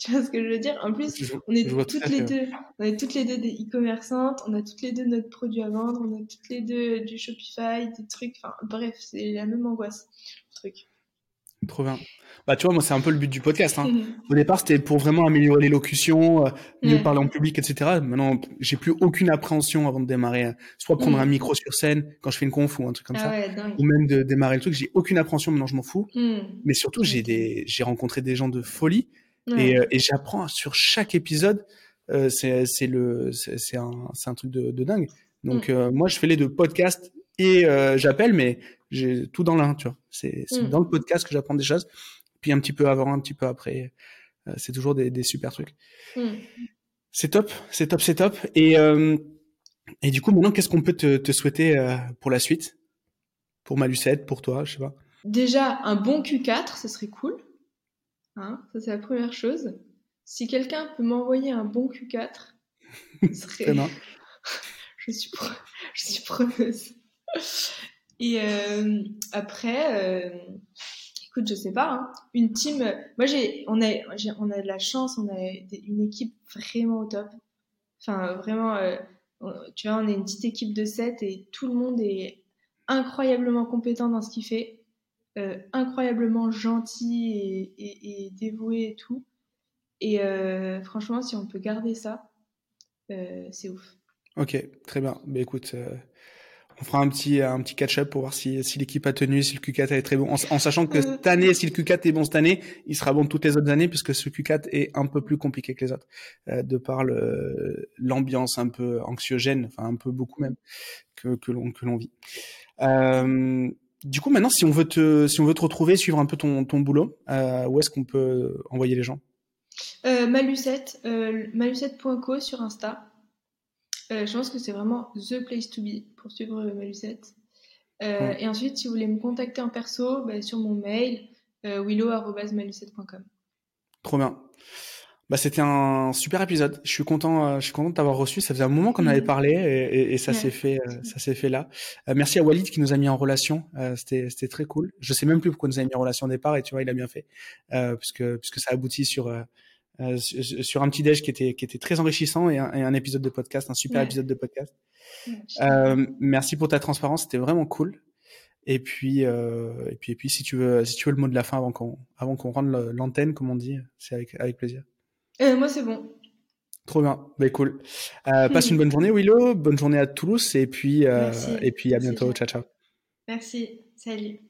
Tu vois ce que je veux dire? En plus, on est toutes les deux, on est toutes les deux des e-commerçantes, on a toutes les deux notre produit à vendre, on a toutes les deux du Shopify, des trucs, enfin bref, c'est la même angoisse, le truc. Trop bien. Bah, tu vois, moi, c'est un peu le but du podcast. Hein. Au départ, c'était pour vraiment améliorer l'élocution, euh, mieux parler en public, etc. Maintenant, j'ai plus aucune appréhension avant de démarrer. Euh, soit prendre mhm. un micro sur scène quand je fais une conf ou un truc comme ah ça, ou même de démarrer le truc. J'ai aucune appréhension. Maintenant, je m'en fous. Mhm. Mais surtout, j'ai des, j'ai rencontré des gens de folie et, euh, et j'apprends sur chaque épisode. Euh, c'est c'est le c'est un c'est un truc de, de dingue. Donc mm. euh, moi je fais les deux podcasts et j'appelle mais j'ai tout dans l'un tu vois. C'est mm. dans le podcast que j'apprends des choses. Puis un petit peu avant un petit peu après c'est toujours des, des super trucs. Mm. C'est top, c'est top, c'est top. Et et du coup maintenant qu'est-ce qu'on peut te, te souhaiter pour la suite? Pour Malucette, pour toi, je sais pas. Déjà un bon Q4, ce serait cool. Hein, ça, c'est la première chose. Si quelqu'un peut m'envoyer un bon Q4, ce serait... je, suis je suis preneuse. Et euh, après, euh, écoute, je sais pas, hein, une team. Moi, j'ai, on a, on a de la chance, on a une équipe vraiment au top. Enfin, vraiment, euh, tu vois, on est une petite équipe de 7 et tout le monde est incroyablement compétent dans ce qu'il fait. Euh, incroyablement gentil et, dévoué et tout. Et euh, franchement, si on peut garder ça, euh, c'est ouf. Ok, très bien. Mais écoute, on fera un petit un petit catch-up pour voir si, si l'équipe a tenu, si le Q4 est très bon, en, sachant que cette année, si le Q4 est bon cette année, il sera bon toutes les autres années puisque ce Q4 est un peu plus compliqué que les autres, de par l'ambiance un peu anxiogène, enfin un peu beaucoup même que que l'on que l'on vit. Euh, du coup, maintenant, si on veut te, si on veut te retrouver, suivre un peu ton, ton boulot, euh, où est-ce qu'on peut envoyer les gens? Euh, Malucette, euh, malucette.co sur Insta. Euh, je pense que c'est vraiment the place to be pour suivre Malucette. Et ensuite, si vous voulez me contacter en perso, bah, sur mon mail, willow.malucette.com. Trop bien. Bah, c'était un super épisode. Je suis content, euh, je suis content de t'avoir reçu. Ça faisait un moment qu'on avait mm. parlé et, et, ça s'est fait, euh, ça s'est fait là. Euh, merci à Walid qui nous a mis en relation. c'était, c'était très cool. Je sais même plus pourquoi nous a mis en relation au départ et tu vois, il a bien fait puisque puisque ça aboutit sur sur un petit déj qui était qui était très enrichissant et un, et un épisode de podcast, un super épisode de podcast. merci pour ta transparence. C'était vraiment cool. Et puis, et puis, et puis, si tu veux, si tu veux le mot de la fin avant qu'on, avant qu'on rende l'antenne, comme on dit, c'est avec, avec plaisir. Euh, moi, c'est bon. Trop bien, bah, cool. Euh, passe une bonne journée, Willow. Bonne journée à Toulouse et puis, euh, et puis à bientôt. Ciao, ciao. Merci. Salut.